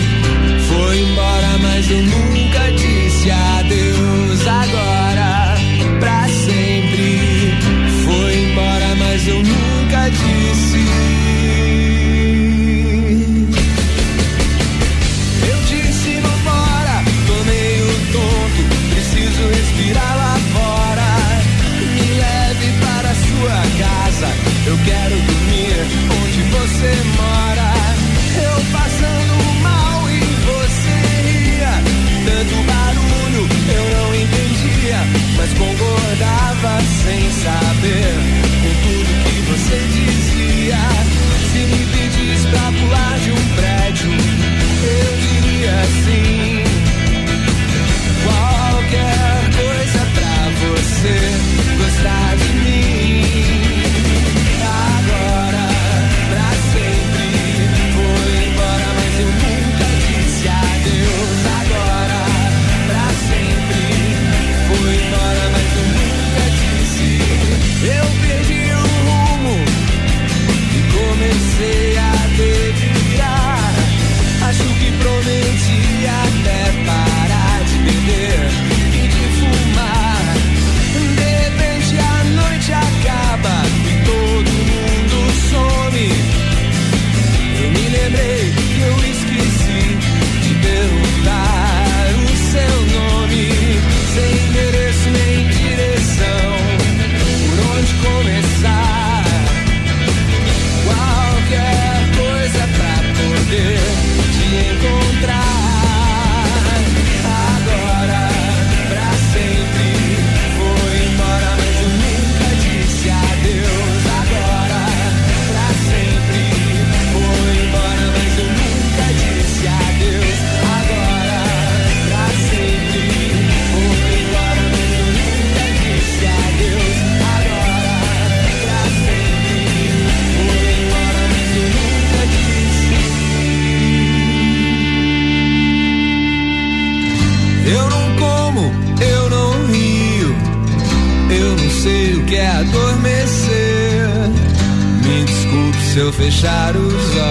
Foi embora, mas eu nunca disse adeus. Agora pra sempre. Foi embora, mas eu nunca disse. Eu disse fechar os olhos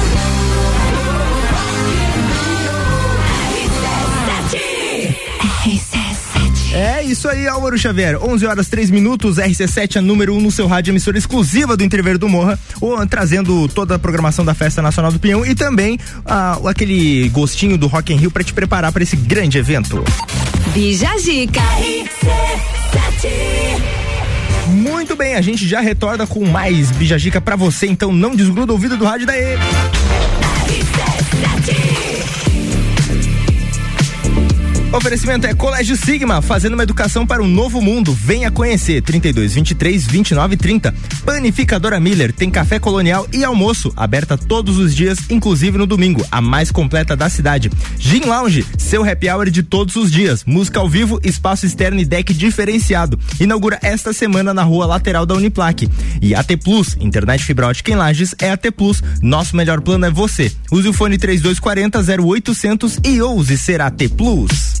É isso aí, Álvaro Xavier. 11 horas 3 minutos, RC7 é número 1 um no seu rádio, emissora exclusiva do Interveiro do Morra, ou, trazendo toda a programação da Festa Nacional do Pinhão e também ah, aquele gostinho do Rock in Rio para te preparar para esse grande evento. Bija Zica. Muito bem, a gente já retorna com mais Bijagica para você, então não desgruda o ouvido do rádio daí. Oferecimento é Colégio Sigma, fazendo uma educação para um novo mundo. Venha conhecer 32 23 29 30. Panificadora Miller tem café colonial e almoço, aberta todos os dias, inclusive no domingo, a mais completa da cidade. Gin Lounge, seu happy hour de todos os dias. Música ao vivo, espaço externo e deck diferenciado. Inaugura esta semana na rua lateral da Uniplaque. E AT Plus, internet fibra ótica em Lages é AT Plus. Nosso melhor plano é você. Use o fone 3240 0800 e ouse ser AT Plus.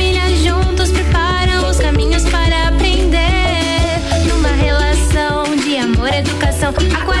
e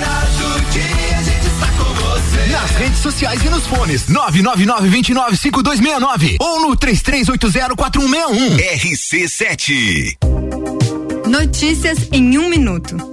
redes sociais e nos fones. 999-295269 ou no 33804161. RC7. Notícias em um minuto.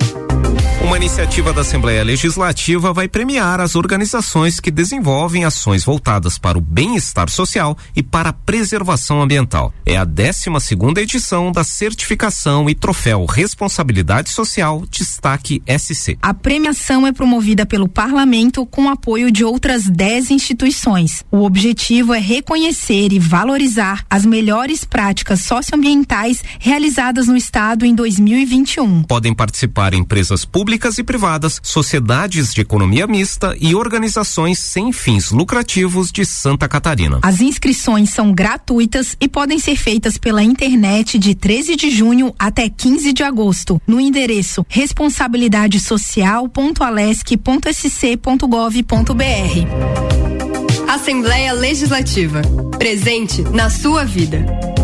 Uma iniciativa da Assembleia Legislativa vai premiar as organizações que desenvolvem ações voltadas para o bem-estar social e para a preservação ambiental. É a 12 segunda edição da certificação e troféu Responsabilidade Social Destaque SC. A premiação é promovida pelo Parlamento com apoio de outras 10 instituições. O objetivo é reconhecer e valorizar as melhores práticas socioambientais realizadas no Estado em 2021. Podem participar empresas públicas e privadas, sociedades de economia mista e organizações sem fins lucrativos de Santa Catarina. As inscrições são gratuitas e podem ser feitas pela internet de 13 de junho até 15 de agosto, no endereço responsabilidadesocial.alesc.sc.gov.br. Assembleia Legislativa. Presente na sua vida.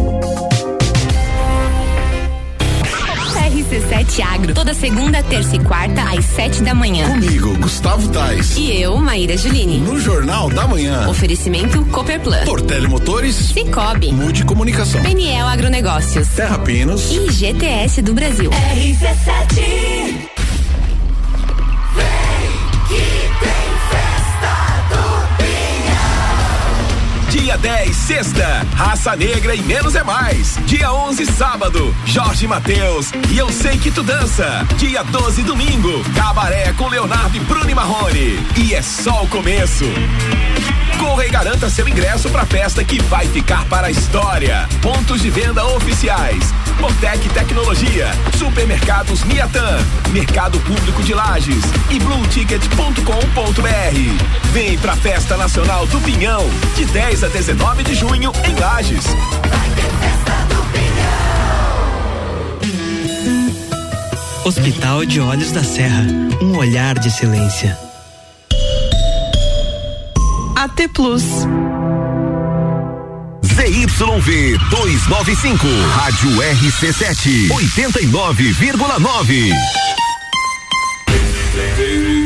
RC7 Agro, toda segunda, terça e quarta, às sete da manhã. Comigo, Gustavo Tais. E eu, Maíra Juline. No Jornal da Manhã. Oferecimento Copperplan. Portele Motores. Cicobi. Mude Comunicação. PNL Agronegócios. Terra Pinos. E GTS do Brasil. RC7. Dia 10, sexta, Raça Negra e Menos é Mais. Dia 11, sábado, Jorge Mateus e Eu Sei Que Tu Dança. Dia 12, domingo, Cabaré com Leonardo e Bruno e Marrone. E é só o começo. Corra e garanta seu ingresso pra festa que vai ficar para a história. Pontos de venda oficiais. Botec Tecnologia, Supermercados Miatan, Mercado Público de Lages e blueticket.com.br. Vem pra Festa Nacional do Pinhão, de 10 a 19 de junho em Lages. Hospital de Olhos da Serra, um olhar de excelência. AT Plus. ZYV 295, Rádio RC7, 89,9.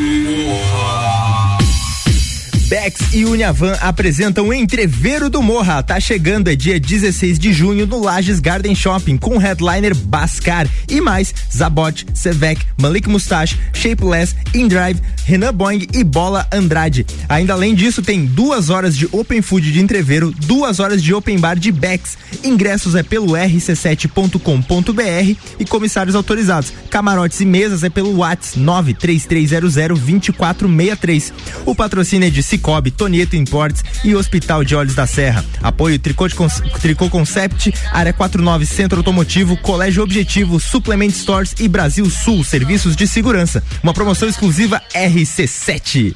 Bex e Uniavan apresentam Entreveiro do Morra. Tá chegando, é dia 16 de junho no Lages Garden Shopping com headliner Bascar e mais Zabot, Sevec, Malik Mustache, Shapeless, InDrive, Renan Boing e Bola Andrade. Ainda além disso, tem duas horas de Open Food de Entreveiro, duas horas de Open Bar de Bex. Ingressos é pelo rc7.com.br e comissários autorizados. Camarotes e mesas é pelo WhatsApp 93300 2463. O patrocínio é de Cicobi, Tonieto Importes e Hospital de Olhos da Serra. Apoio Tricô, de Con Tricô Concept, Área 49 Centro Automotivo, Colégio Objetivo, Suplement Stores e Brasil Sul Serviços de Segurança. Uma promoção exclusiva RC7.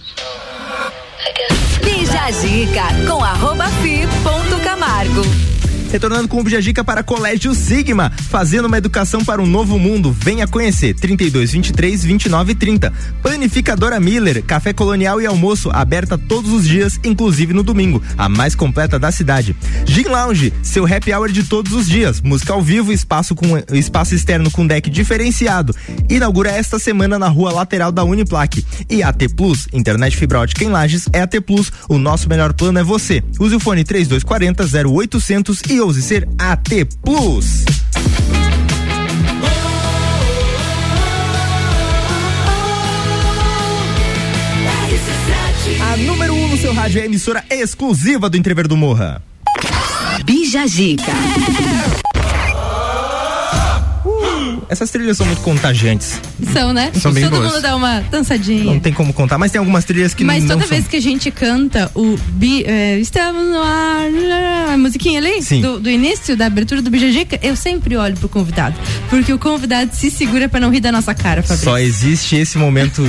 Bija Zica com arroba fi ponto Camargo. Retornando com o Bijagica para Colégio Sigma, fazendo uma educação para um novo mundo. Venha conhecer 32 23 29 30. Panificadora Miller, café colonial e almoço aberta todos os dias, inclusive no domingo, a mais completa da cidade. Gin Lounge, seu happy hour de todos os dias, música ao vivo, espaço com espaço externo com deck diferenciado. Inaugura esta semana na rua lateral da Uniplaque. E AT Plus, internet fibra ótica em Lages é AT Plus. O nosso melhor plano é você. Use o fone 3240 0800 e ouse ser AT Plus. A número 1 um no seu rádio é a emissora exclusiva do Entrever do Morra. Bija Zica. Essas trilhas são muito contagiantes. São, né? São bem Todo boas. mundo dá uma dançadinha. Não tem como contar, mas tem algumas trilhas que Mas não toda são. vez que a gente canta o bi, é, Estamos no ar, a musiquinha ali, Sim. do, do início, da abertura do Bijajica, eu sempre olho pro convidado. Porque o convidado se segura pra não rir da nossa cara, Fabrício. Só existe esse momento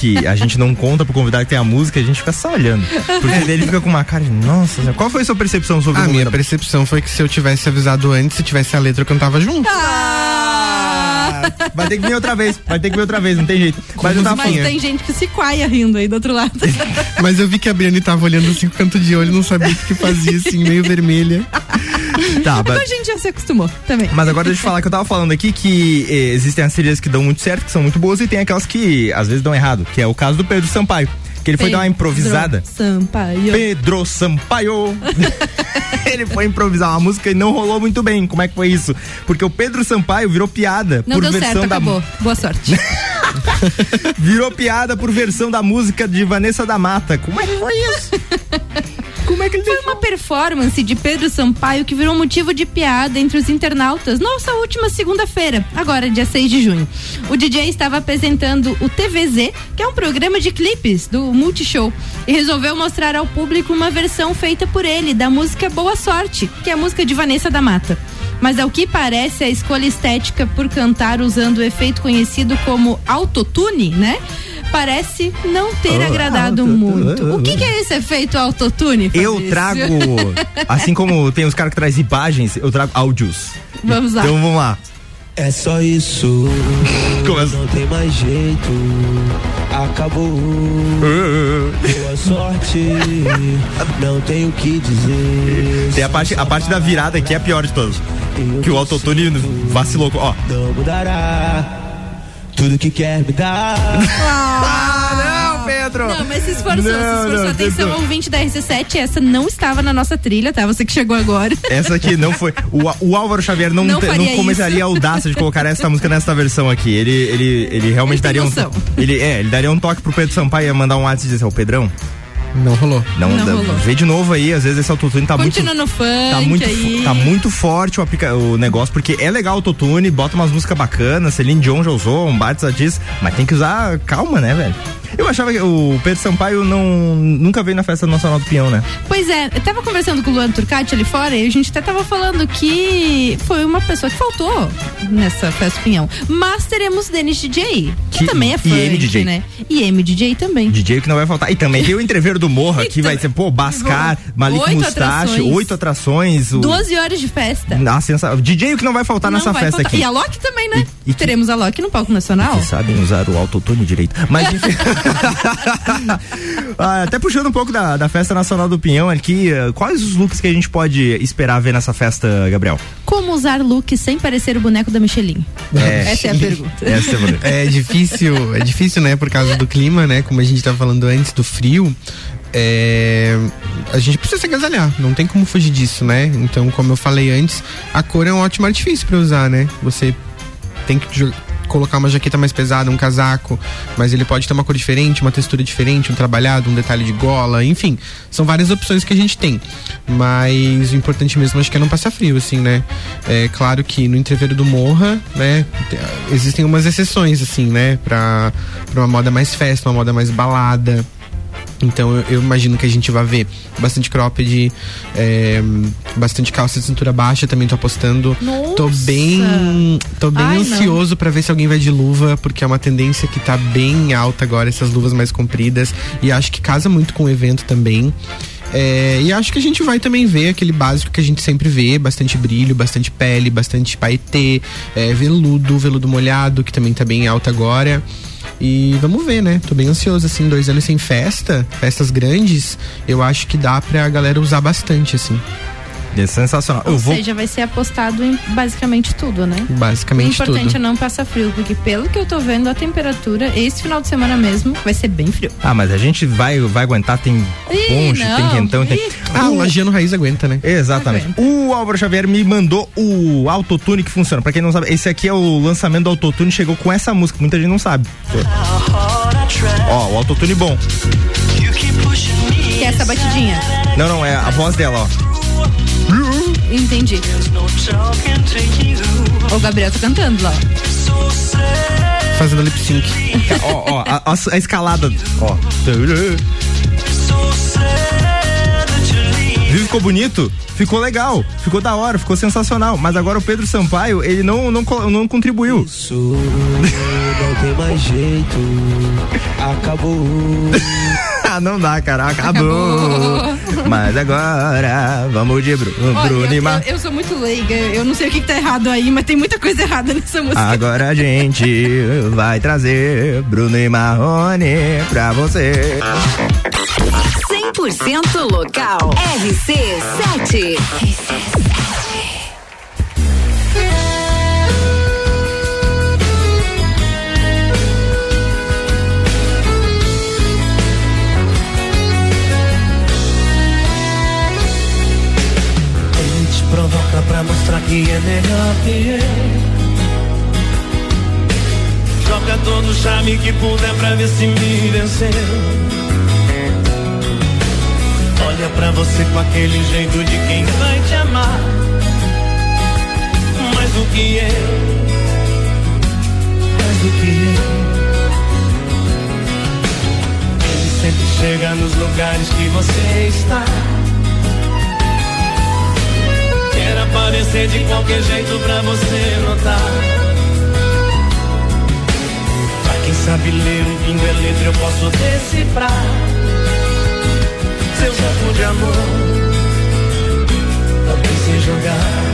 que a gente não conta pro convidado que tem a música, a gente fica só olhando. Porque ele fica com uma cara de, nossa, qual foi a sua percepção sobre A o minha momento? percepção foi que se eu tivesse avisado antes, se tivesse a letra, eu cantava junto. Vai ter que vir outra vez, vai ter que vir outra vez, não tem jeito. Mas tava Mas tem gente que se quaia rindo aí do outro lado. Mas eu vi que a Briane tava olhando assim com o canto de olho, não sabia o que, fazia, assim, meio vermelha. Tá, a mas, gente já se acostumou também. mas agora deixa eu falar que eu tava falando aqui que eh, existem as trilhas que dão muito certo, que são muito boas, e tem aquelas que às vezes dão errado, que é o caso do Pedro Sampaio. Que ele foi dar uma improvisada. Sampaio. Pedro Sampaio. ele foi improvisar uma música e não rolou muito bem. Como é que foi isso? Porque o Pedro Sampaio virou piada Não por deu versão certo, da acabou. Boa sorte. virou piada por versão da música de Vanessa da Mata. Como é que foi isso? Como é que ele Foi uma performance de Pedro Sampaio que virou motivo de piada entre os internautas nossa última segunda-feira, agora dia 6 de junho. O DJ estava apresentando o TVZ, que é um programa de clipes do Multishow, e resolveu mostrar ao público uma versão feita por ele da música Boa Sorte, que é a música de Vanessa da Mata. Mas ao que parece, a escolha estética por cantar usando o efeito conhecido como autotune, né? Parece não ter Oh, agradado autotune. muito. O que, que é esse efeito autotune? Eu Fabrício? trago, assim como tem os caras que trazem imagens, eu trago áudios. Vamos lá. Então vamos lá. É só isso. Começa. Não tem mais jeito. Acabou. Boa sorte. Não tenho o que dizer. Tem a parte, a parte da virada que é a pior de todas. Que o autotune vacilou. Ó. Não mudará. Tudo que quer me dar. Ah, não, Pedro! Não, mas se esforçou, se Não, esforçou. não, Atenção, Pedro. ouvinte da RC7, essa não estava na nossa trilha, tá? Você que chegou agora. Essa aqui não foi. O, o Álvaro Xavier não, Não não começaria a audácia de colocar essa música nessa versão aqui. Ele, ele, ele realmente Ele daria um. Ele, é, ele daria um toque pro Pedro Sampaio e ia mandar um WhatsApp e dizer assim, ô Pedrão, Não rolou. Não, Não rolou. Vê de novo aí, às vezes esse autotune tá muito Continua no funk tá muito, aí. tá muito forte o, aplica o negócio, porque é legal o autotune, bota umas músicas bacanas, Celine Dion já usou, um já disse, mas tem que usar calma, né, velho? Eu achava que o Pedro Sampaio não, nunca veio na Festa Nacional do Pinhão, né? Pois é, eu tava conversando com o Luan Turcati ali fora e a gente até tava falando que foi uma pessoa que faltou nessa festa Pinhão. Mas teremos Denis DJ, que, Que- também é e funk, MDJ. né? E MDJ também. DJ que não vai faltar. E também tem o Entreveiro do Morra, que vai ser, pô, Bascar, Malik Mustache, oito atrações. O... 12 horas de festa. Ah, sensa... DJ o que não vai faltar Não nessa vai festa faltar. aqui. E a Loki também, né? Teremos a Loki no palco nacional. Que sabem usar o autotune direito. Mas enfim. Ah, até puxando um pouco da, da Festa Nacional do Pinhão aqui, eh, quais os looks que a gente pode esperar ver nessa festa, Gabriel? Como usar look sem parecer o boneco da Michelin? É. Essa é a pergunta. Essa é a pergunta. É difícil, é difícil, né, por causa do clima, né? Como a gente tava falando antes do frio. É, a gente precisa se agasalhar, não tem como fugir disso, né? Então, como eu falei antes, a cor é um ótimo artifício pra usar, né? Você tem que colocar uma jaqueta mais pesada, um casaco, mas ele pode ter uma cor diferente, uma textura diferente, um trabalhado, um detalhe de gola, enfim, são várias opções que a gente tem. Mas o importante mesmo acho que é não passar frio, assim, né? É claro que no entreveiro do Morra, né, te- existem umas exceções, assim, né, pra uma moda mais festa, uma moda mais balada. Então eu, eu imagino que a gente vai ver bastante cropped, é, bastante calça de cintura baixa, também tô apostando. Tô bem. Tô bem Ai, ansioso pra ver se alguém vai de luva, porque é uma tendência que tá bem alta agora, essas luvas mais compridas. E acho que casa muito com o evento também. É, e acho que a gente vai também ver aquele básico que a gente sempre vê, bastante brilho, bastante pele, bastante paetê, é, veludo, veludo molhado, que também tá bem alto agora. E vamos ver, né? Tô bem ansioso, assim, dois anos sem festa, festas grandes, eu acho que dá pra galera usar bastante, assim. É sensacional. Ou Eu vou. seja, vai ser apostado em basicamente tudo, né? Basicamente o importante tudo. é não passar frio, porque pelo que eu tô vendo, a temperatura, esse final de semana mesmo, vai ser bem frio. Ah, mas a gente vai, vai aguentar, tem Ih, ponche, tem quentão, tem. Ah, o Lagiano Raiz aguenta, né? Exatamente. O Álvaro Xavier me mandou o autotune que funciona. Pra quem não sabe, esse aqui é o lançamento do autotune, chegou com essa música, muita gente não sabe. Ó, o autotune bom. Que é essa batidinha. Não, não, é a voz dela, ó. Entendi. O Gabriel tá cantando lá. Fazendo lip sync. ó, ó, a, a- a escalada, ó. Viu, ficou bonito? Ficou legal, ficou da hora, ficou sensacional. Mas agora o Pedro Sampaio, ele não, não, não contribuiu. não tem mais jeito. Acabou. Ah, não dá, cara. Acabou. Acabou. Mas agora, vamos de Bruno, Olha, Bruno eu, eu, eu, sou muito leiga. Eu não sei o que, que tá errado aí, mas tem muita coisa errada nessa música. Agora a gente vai trazer Bruno e Marrone pra você. 100% local. RC7. RC7. Pra mostrar que é melhor que eu. Joga todo o charme que puder pra ver se me venceu. Olha pra você com aquele jeito de quem vai te amar. Mais do que eu. Mais do que eu. Ele sempre chega nos lugares que você está. Aparecer de qualquer jeito pra você notar. Pra quem sabe ler um pingo é letra, eu posso decifrar. Seu jogo de amor, também sem jogar.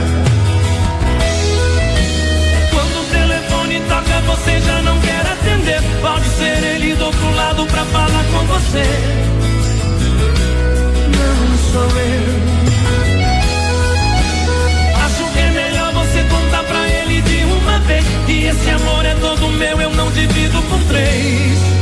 Quando o telefone toca, você já não quer atender. Pode ser ele do outro lado pra falar com você. Não sou eu. Esse amor é todo meu, eu não divido por três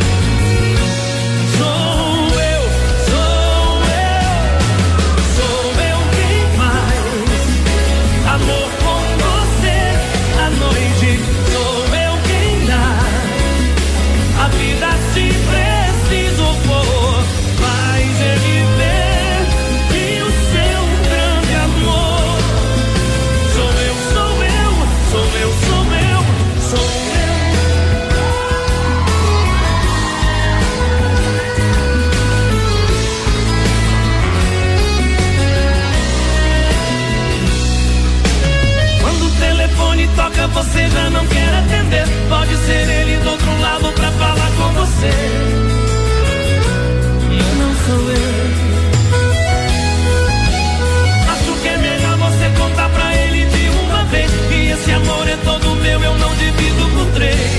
você já não quer atender. Pode ser ele do outro lado pra falar com você. Eu não sou eu. Acho que é melhor você contar pra ele de uma vez. E esse amor é todo meu, eu não divido por três.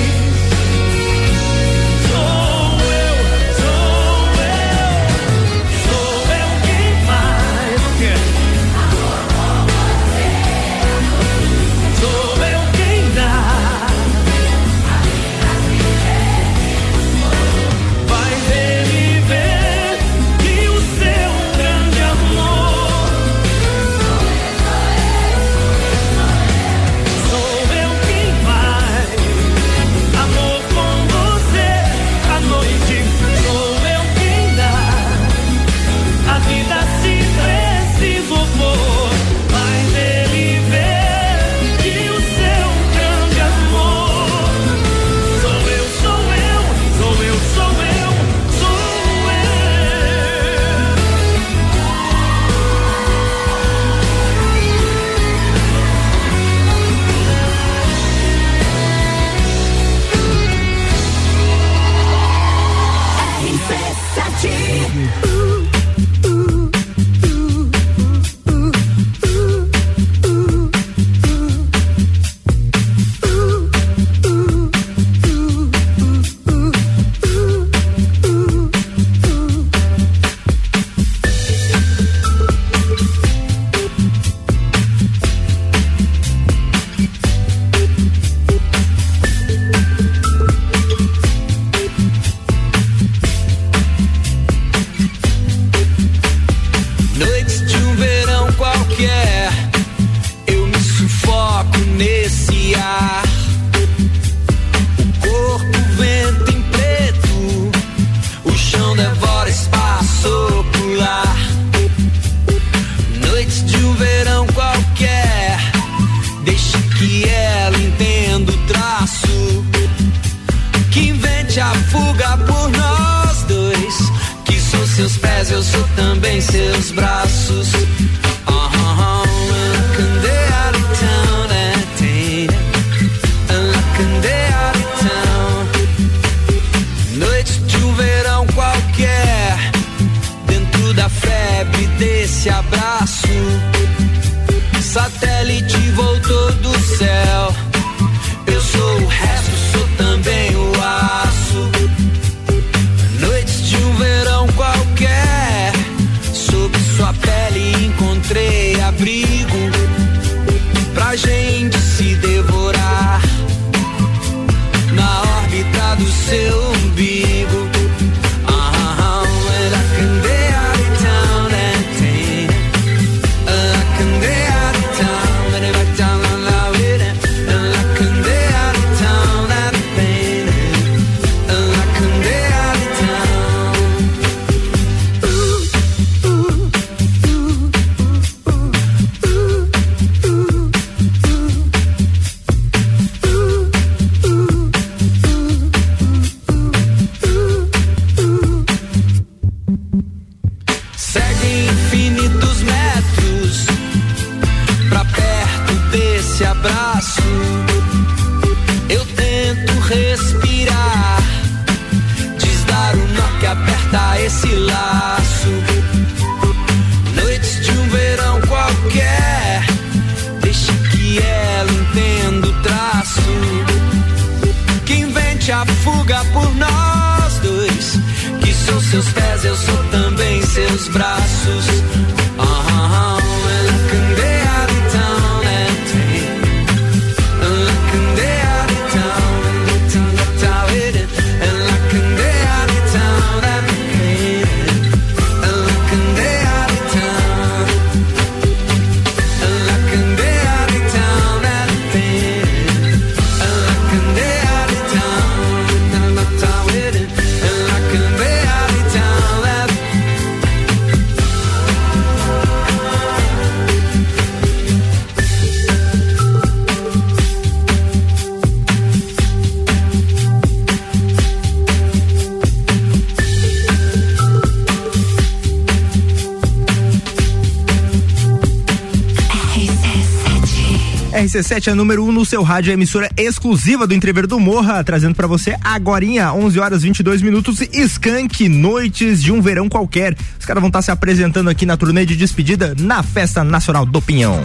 RC7 é número 1 um no seu rádio, a emissora exclusiva do Entrever do Morra, trazendo para você agorinha, 11 horas 22 minutos, Skank, noites de um verão qualquer. Os caras vão estar tá se apresentando aqui na turnê de despedida na Festa Nacional do Pinhão.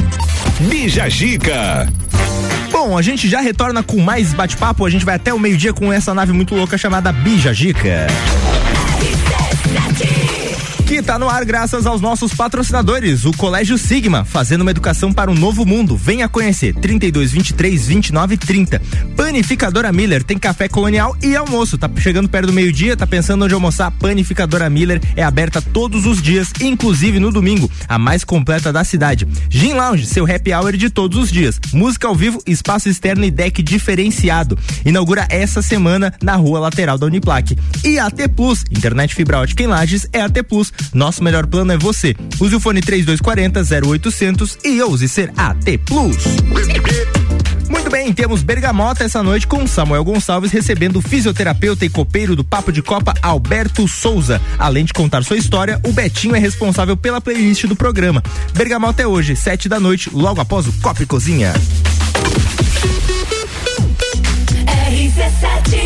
Bija Gica. Bom, a gente já retorna com mais bate-papo, a gente vai até o meio-dia com essa nave muito louca chamada Bija Gica está no ar graças aos nossos patrocinadores, o Colégio Sigma, fazendo uma educação para um novo mundo. Venha conhecer 32 23 29 30. Panificadora Miller tem café colonial e almoço. Tá chegando perto do meio-dia, tá pensando onde almoçar? Panificadora Miller é aberta todos os dias, inclusive no domingo, a mais completa da cidade. Gin Lounge, seu happy hour de todos os dias. Música ao vivo, espaço externo e deck diferenciado. Inaugura essa semana na rua lateral da Uniplaque. E AT Plus, internet fibra ótica em Lages é AT Plus nosso melhor plano é você. Use o fone 3240 0800 e ouse ser AT Plus. Muito bem, temos Bergamota essa noite com Samuel Gonçalves recebendo o fisioterapeuta e copeiro do Papo de Copa Alberto Souza. Além de contar sua história, o Betinho é responsável pela playlist do programa. Bergamota é hoje, sete da noite, logo após o Copa e Cozinha. RC7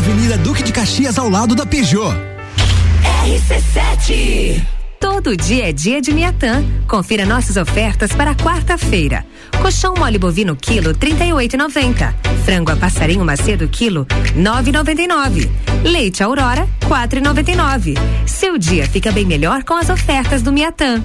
Avenida Duque de Caxias, ao lado da Peugeot. RC7. Todo dia é dia de Miatã. Confira nossas ofertas para quarta-feira. Colchão mole bovino quilo 38,90. Frango a passarinho macedo quilo 9,99. Leite Aurora 4,99. Seu dia fica bem melhor com as ofertas do Miatã.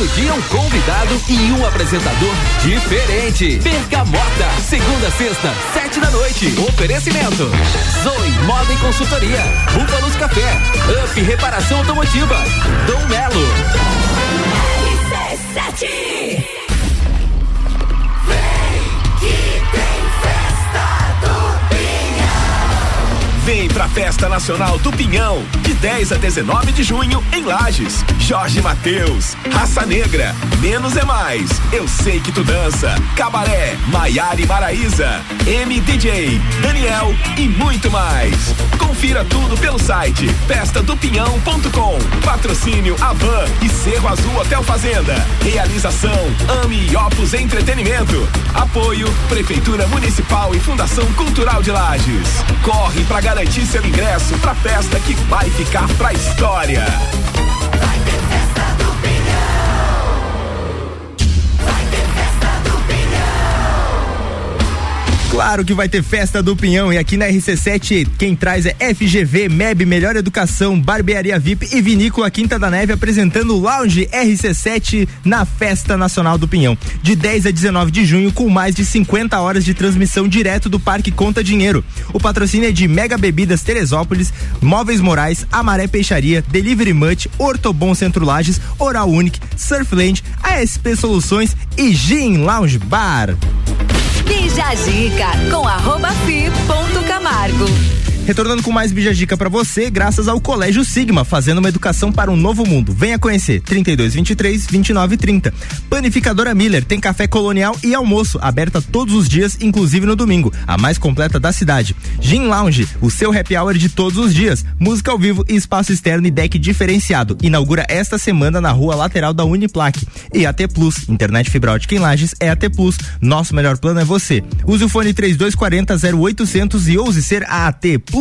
Todo dia um convidado e um apresentador diferente. Bergamota, segunda sexta, sete da noite. Oferecimento. Zoe Moda e Consultoria. Búfalos Café. Up Reparação Automotiva. Dom Melo. Vem pra Festa Nacional do Pinhão, de 10 a 19 de junho, em Lages. Jorge Mateus, Raça Negra, Menos é Mais, Eu Sei Que Tu Dança, Cabaré, Maiara e Maraíza, MDJ, Dani miel e muito mais. Confira tudo pelo site festadopinhão.com. Patrocínio Avan e Cerro Azul Hotel Fazenda. Realização Ami e Opus Entretenimento. Apoio Prefeitura Municipal e Fundação Cultural de Lages. Corre para garantir seu ingresso pra festa que vai ficar pra história. Claro que vai ter festa do Pinhão e aqui na RC7 quem traz é FGV, MEB, Melhor Educação, Barbearia VIP e Vinícola Quinta da Neve apresentando o Lounge RC7 na Festa Nacional do Pinhão. De 10 a 19 de junho com mais de 50 horas de transmissão direto do Parque Conta Dinheiro. O patrocínio é de Mega Bebidas Teresópolis, Móveis Morais, Amaré Peixaria, Delivery Much, Ortobon Centro Lages, Oral Unique, Surfland, ASP Soluções e Gin Lounge Bar. Bija a dica com arroba fi ponto Camargo. Retornando com mais Bijagica para você, graças ao Colégio Sigma, fazendo uma educação para um novo mundo. Venha conhecer 32 23 29 30. Panificadora Miller tem café colonial e almoço, aberta todos os dias, inclusive no domingo, a mais completa da cidade. Gin Lounge, o seu happy hour de todos os dias. Música ao vivo e espaço externo e deck diferenciado. Inaugura esta semana na rua lateral da Uniplaque. E AT Plus, internet fibra ótica em Lages é AT Plus. Nosso melhor plano é você. Use o fone 3240 0800 e ouse ser AT Plus.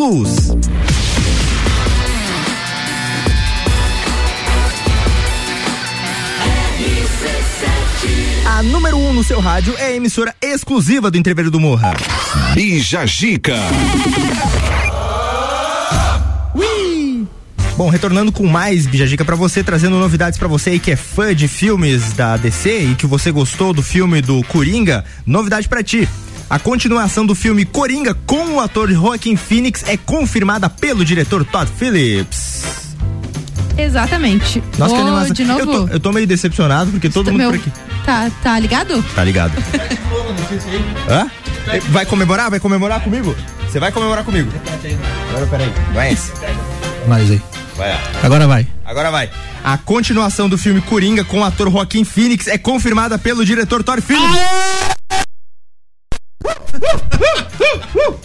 A número 1 um no seu rádio é a emissora exclusiva do Entreveiro do Morra. Bija Gica. Bom, retornando com mais Bijagica pra você, trazendo novidades pra você aí que é fã de filmes da DC e que você gostou do filme do Coringa, novidade pra ti. A continuação do filme Coringa com o ator Joaquin Phoenix é confirmada pelo diretor Todd Phillips. Exatamente. Nossa, que Ô, animação. de novo. Eu tô, eu tô meio decepcionado porque todo mundo Meu, por aqui. Tá, tá ligado? Tá ligado? Hã? Vai comemorar? Vai comemorar comigo? Você vai comemorar comigo? Agora, peraí. Não é esse? Mais aí. Vai lá. Agora vai. Agora vai. A continuação do filme Coringa com o ator Joaquim Phoenix é confirmada pelo diretor Todd Phillips.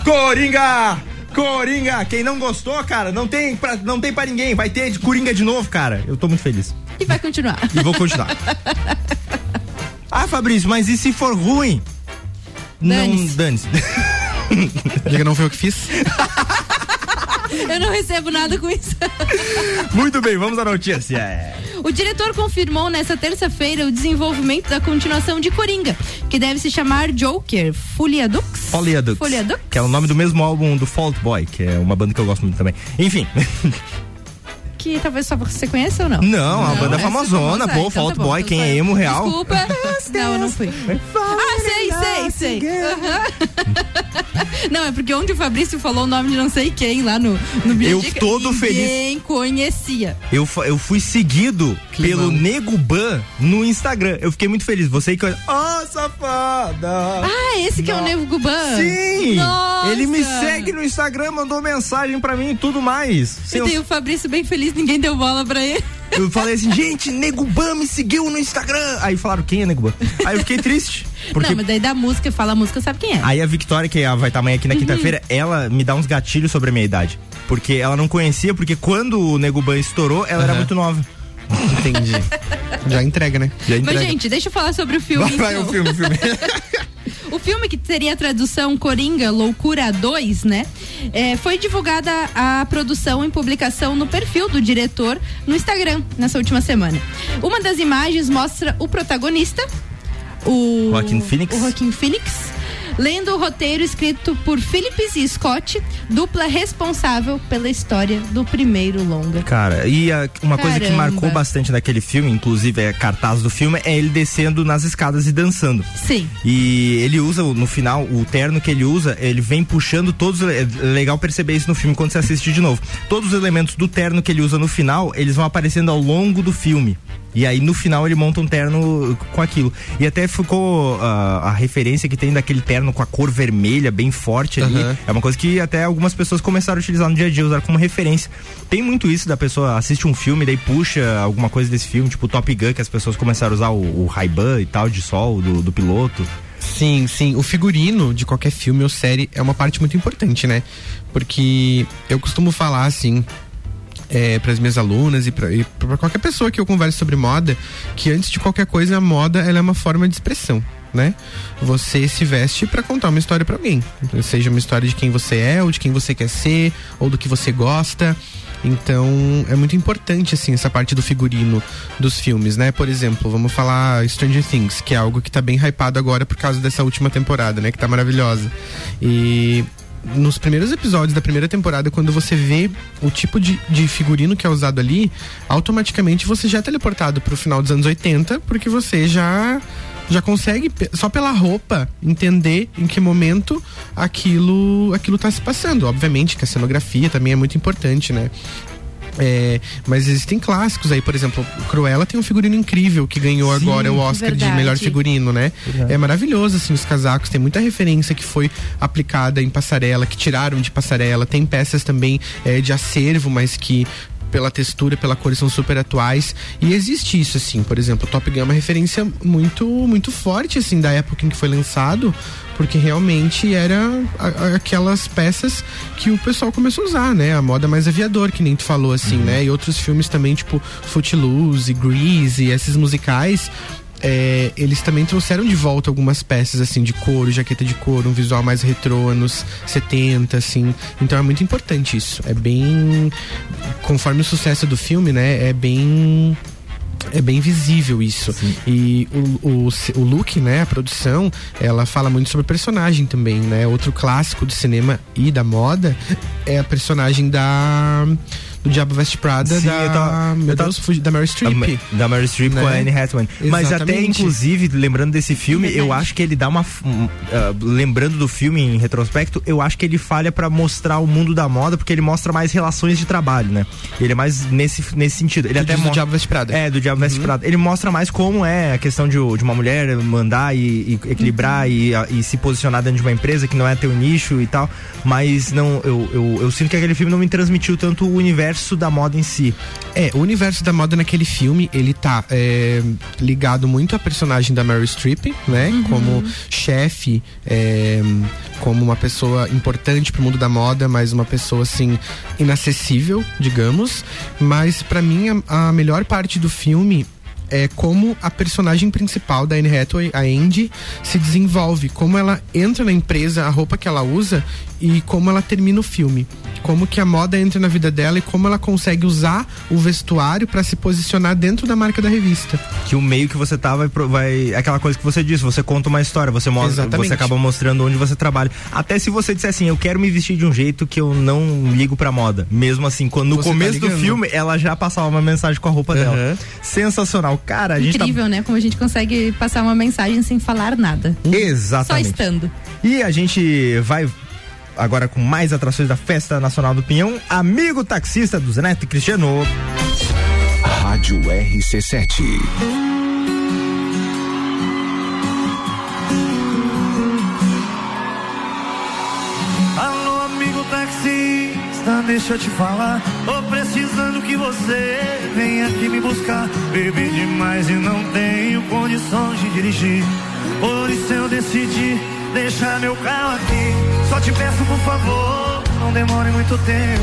Coringa! Coringa! Quem não gostou, cara, não tem pra, não tem pra ninguém. Vai ter de Coringa de novo, cara. Eu tô muito feliz. E vai continuar. E vou continuar. ah, Fabrício, mas e se for ruim? Não, Dane-se. dane-se. Diga, não foi eu que fiz? Eu não recebo nada com isso. Muito bem, vamos à notícia. O diretor confirmou nesta terça-feira o desenvolvimento da continuação de Coringa, que deve se chamar Joker Folia Dux. Folia Dux. Folia Dux? Que é o nome do mesmo álbum do Fault Boy, que é uma banda que eu gosto muito também. Enfim. Que talvez só você conheça ou não? Não, a banda é essa famosona, famosa, pô, então tá bom, Boy, então quem é emo real. Desculpa. não, eu não fui. Ah, sei, sei, sei. Não, é porque onde o Fabrício falou o nome de não sei quem lá no, no Eu Bijagica, todo ninguém conhecia. Eu, eu fui seguido pelo Nego Ban no Instagram. Eu fiquei muito feliz. Você que. Oh, safada! Ah, esse que é o Nevo Guban? Sim! Nossa! Ele me segue no Instagram, mandou mensagem pra mim e tudo mais. E Sem tem o Fabrício bem feliz, ninguém deu bola pra ele. eu falei assim, gente, Nego Ban me seguiu no Instagram. Aí falaram, quem é Nego Ban? Aí eu fiquei triste. Porque Não, mas daí da música, fala a música, sabe quem é? Aí a Victoria, que vai estar amanhã aqui na quinta-feira, ela me dá uns gatilhos sobre a minha idade. Porque ela não conhecia, porque quando o Nego Ban estourou, ela era Aham. muito nova. Entendi. Já entrega, né? Já Mas, gente, deixa eu falar sobre o filme. Vai, vai, então. o filme, o filme. O filme que seria a tradução Coringa Loucura 2, né? É, foi divulgada a produção em publicação no perfil do diretor no Instagram nessa última semana. Uma das imagens mostra o protagonista, o Joaquin Phoenix. o Joaquin Phoenix, lendo o roteiro escrito por Phillips e Scott, dupla responsável pela história do primeiro longa. Cara, e a- uma coisa que Caramba. marcou bastante daquele filme, inclusive é cartaz do filme, é ele descendo nas escadas e dançando. Sim. E ele usa, no final, o terno que ele usa, ele vem puxando todos. É legal perceber isso no filme quando você assiste de novo. Todos os elementos do terno que ele usa no final, eles vão aparecendo ao longo do filme. E aí no final ele monta um terno com aquilo. E até ficou ah, a referência que tem daquele terno com a cor vermelha bem forte ali. Aham. É uma coisa que até algumas pessoas começaram a utilizar no dia a dia, usar como referência. Tem muito isso da pessoa assiste um filme, daí puxa alguma coisa desse filme, tipo Top Gun, que as pessoas começaram a usar o, o Ray-Ban e tal de sol do, do piloto. Sim, sim. O figurino de qualquer filme ou série é uma parte muito importante, né? Porque eu costumo falar assim. É, para as minhas alunas e para qualquer pessoa que eu converse sobre moda, que antes de qualquer coisa a moda ela é uma forma de expressão, né? Você se veste para contar uma história para alguém, seja uma história de quem você é, ou de quem você quer ser, ou do que você gosta. Então é muito importante assim essa parte do figurino dos filmes, né? Por exemplo, vamos falar Stranger Things, que é algo que tá bem hypado agora por causa dessa última temporada, né? Que tá maravilhosa. E nos primeiros episódios da primeira temporada, quando você vê o tipo de, de figurino que é usado ali, automaticamente você já é teleportado pro final dos anos 80, porque você já já consegue só pela roupa entender em que momento aquilo aquilo tá se passando. Obviamente que a cenografia também é muito importante, né? É, mas existem clássicos aí, por exemplo, Cruella tem um figurino incrível que ganhou Sim, agora o Oscar verdade. de melhor figurino, né? Verdade. É maravilhoso, assim, os casacos, tem muita referência que foi aplicada em passarela, que tiraram de passarela, tem peças também é, de acervo, mas que pela textura, pela cor são super atuais e existe isso assim, por exemplo, o Top Gun é uma referência muito muito forte assim da época em que foi lançado, porque realmente era aquelas peças que o pessoal começou a usar, né? A moda mais aviador, que nem tu falou assim, né? E outros filmes também, tipo Footloose, Grease, esses musicais é, eles também trouxeram de volta algumas peças assim de couro, jaqueta de couro, um visual mais retrô, anos 70, assim. Então é muito importante isso. É bem. Conforme o sucesso do filme, né? É bem. É bem visível isso. E o, o, o look, né? A produção, ela fala muito sobre o personagem também, né? Outro clássico do cinema e da moda é a personagem da. Do Diabo Veste Prada, Sim, da. eu tava- meu tava- Deus, da Meryl Streep. Da Mary Streep Né? com a Anne Hathaway. Mas até, inclusive, lembrando desse filme, eu acho que ele dá uma. um, ah, lembrando do filme em retrospecto, eu acho que ele falha pra mostrar o mundo da moda, porque ele mostra mais relações de trabalho, né? Ele é mais nesse, nesse sentido. Ele Tu até do Diabo Veste Prada. É, do Diabo Veste Prada. Ele mostra mais como é a questão de, de uma mulher mandar e, e equilibrar e, a- e se posicionar dentro de uma empresa que não é teu nicho e tal. Mas não, eu, eu, eu sinto que aquele filme não me transmitiu tanto o universo da moda em si. É, o universo da moda naquele filme, ele tá é, ligado muito à personagem da Mary Streep, né? Como chefe, é, como uma pessoa importante pro mundo da moda, mas uma pessoa, assim, inacessível, digamos. Mas para mim, a, a melhor parte do filme é como a personagem principal da Anne Hathaway, a Andy, se desenvolve, como ela entra na empresa, a roupa que ela usa e como ela termina o filme. Como que a moda entra na vida dela e como ela consegue usar o vestuário para se posicionar dentro da marca da revista. que o meio que você tá vai, pro- vai é aquela coisa que você disse, você conta uma história, você mostra, Exatamente. você acaba mostrando onde você trabalha. Até se você disser assim, eu quero me vestir de um jeito que eu não ligo pra moda. Mesmo assim, quando no Você tá começo do ligando. filme ela já passava uma mensagem com a roupa dela. Aham. Sensacional. Cara, a gente tá Incrível, né? Como a gente consegue passar uma mensagem sem falar nada. Exatamente. Só estando. E a gente vai agora com mais atrações da Festa Nacional do Pinhão. Amigo taxista do Zeneto e Cristiano. Rádio RC7. Alô, amigo taxista, deixa eu te falar. Tô precisando que você venha aqui me buscar. Bebi demais e não tenho condições de dirigir. Por isso eu decidi deixar meu carro aqui. Só te peço, por favor, não demore muito tempo.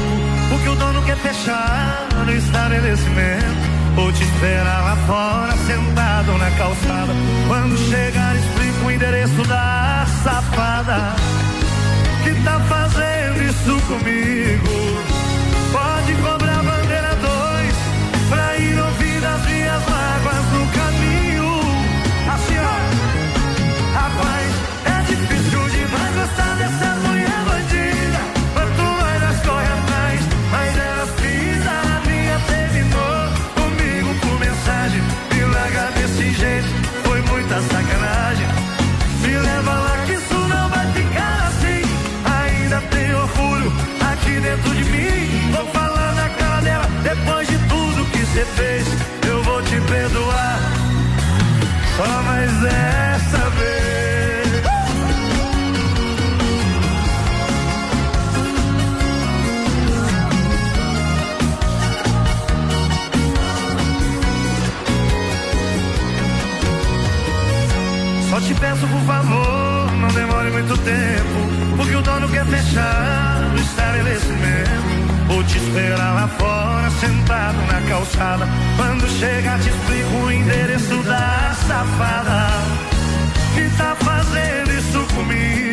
Porque o dono quer fechar no estabelecimento. Vou te esperar lá fora, sentado na calçada. Quando chegar, explico o endereço da safada que tá fazendo isso comigo. você fez, eu vou te perdoar. Só mais dessa vez. Só te peço por favor, não demore muito tempo, porque o dono quer fechar o estabelecimento. Vou te esperar lá fora, sentado na calçada. Quando chegar, te explico o endereço da safada que tá fazendo isso comigo.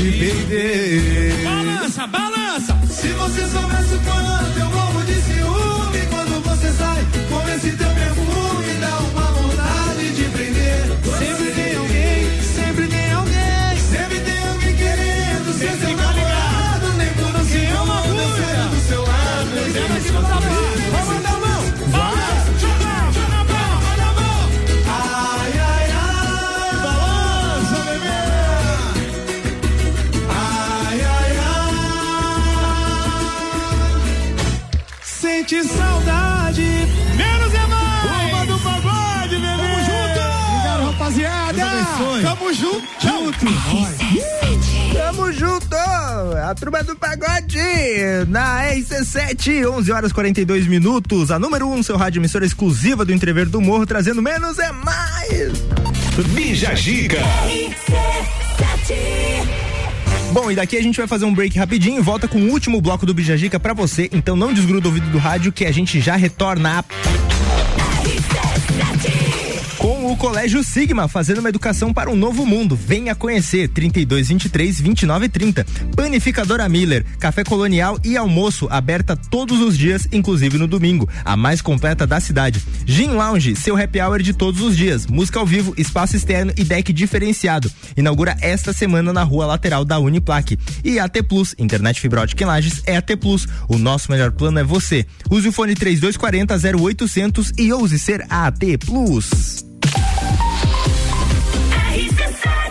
te peidei. Balança, balança! Se você soubesse o quanto eu morro de ciúme quando você sai com esse teu perfume. A turma do pagode na RC7, 11 horas 42 minutos. A número 1, um, seu rádio emissora exclusiva do Entrever do Morro, trazendo menos é mais. Bija Giga. Bom, e daqui a gente vai fazer um break rapidinho e volta com o último bloco do Bijagica pra você. Então não desgruda o ouvido do rádio que a gente já retorna Colégio Sigma, fazendo uma educação para um novo mundo. Venha conhecer 32 23 29 30. Panificadora Miller, café colonial e almoço aberta todos os dias, inclusive no domingo, a mais completa da cidade. Gin Lounge, seu happy hour de todos os dias. Música ao vivo, espaço externo e deck diferenciado. Inaugura esta semana na rua lateral da Uniplaque. E AT Plus, internet fibra ótica em Lages é AT Plus. O nosso melhor plano é você. Use o fone 3240 0800 e ouse ser AT Plus.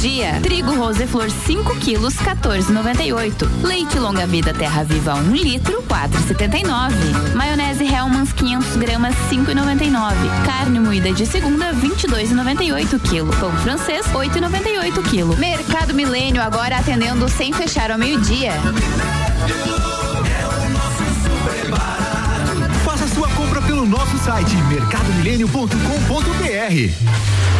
dia. Trigo Roseflor 5 quilos 14,98. Leite longa vida Terra Viva 1 litro 4,79. Maionese Hellmann's 500 gramas 5,99. Carne moída de segunda 22,98 quilo. Pão francês 8,98 quilo. Mercado Milênio agora atendendo sem fechar ao meio-dia. Faça sua compra pelo nosso site mercadomilênio.com.br.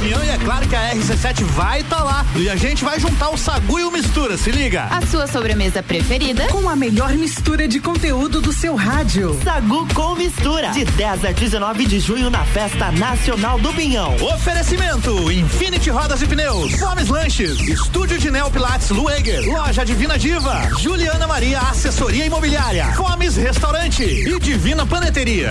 Pinhão e é claro que a RC7 vai estar lá. E a gente vai juntar o Sagu e o Mistura, se liga. A sua sobremesa preferida? Com a melhor mistura de conteúdo do seu rádio. Sagu com mistura. De 10 a 19 de junho na Festa Nacional do Pinhão. Oferecimento: Infinity Rodas e Pneus, Fomes Lanches, Estúdio de Neo Pilates Lueger, Loja Divina Diva, Juliana Maria Assessoria Imobiliária, Fomes Restaurante e Divina Paneteria.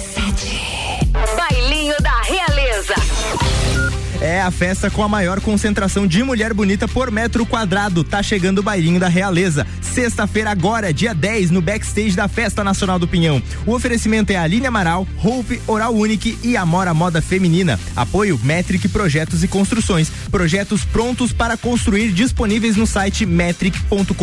É a festa com a maior concentração de mulher bonita por metro quadrado. Tá chegando o bailinho da Realeza. Sexta-feira agora, dia 10, no backstage da Festa Nacional do Pinhão. O oferecimento é Aline Amaral, Hope, Oral Unique e Amora Moda Feminina. Apoio Metric Projetos e Construções. Projetos prontos para construir disponíveis no site metric.com.br.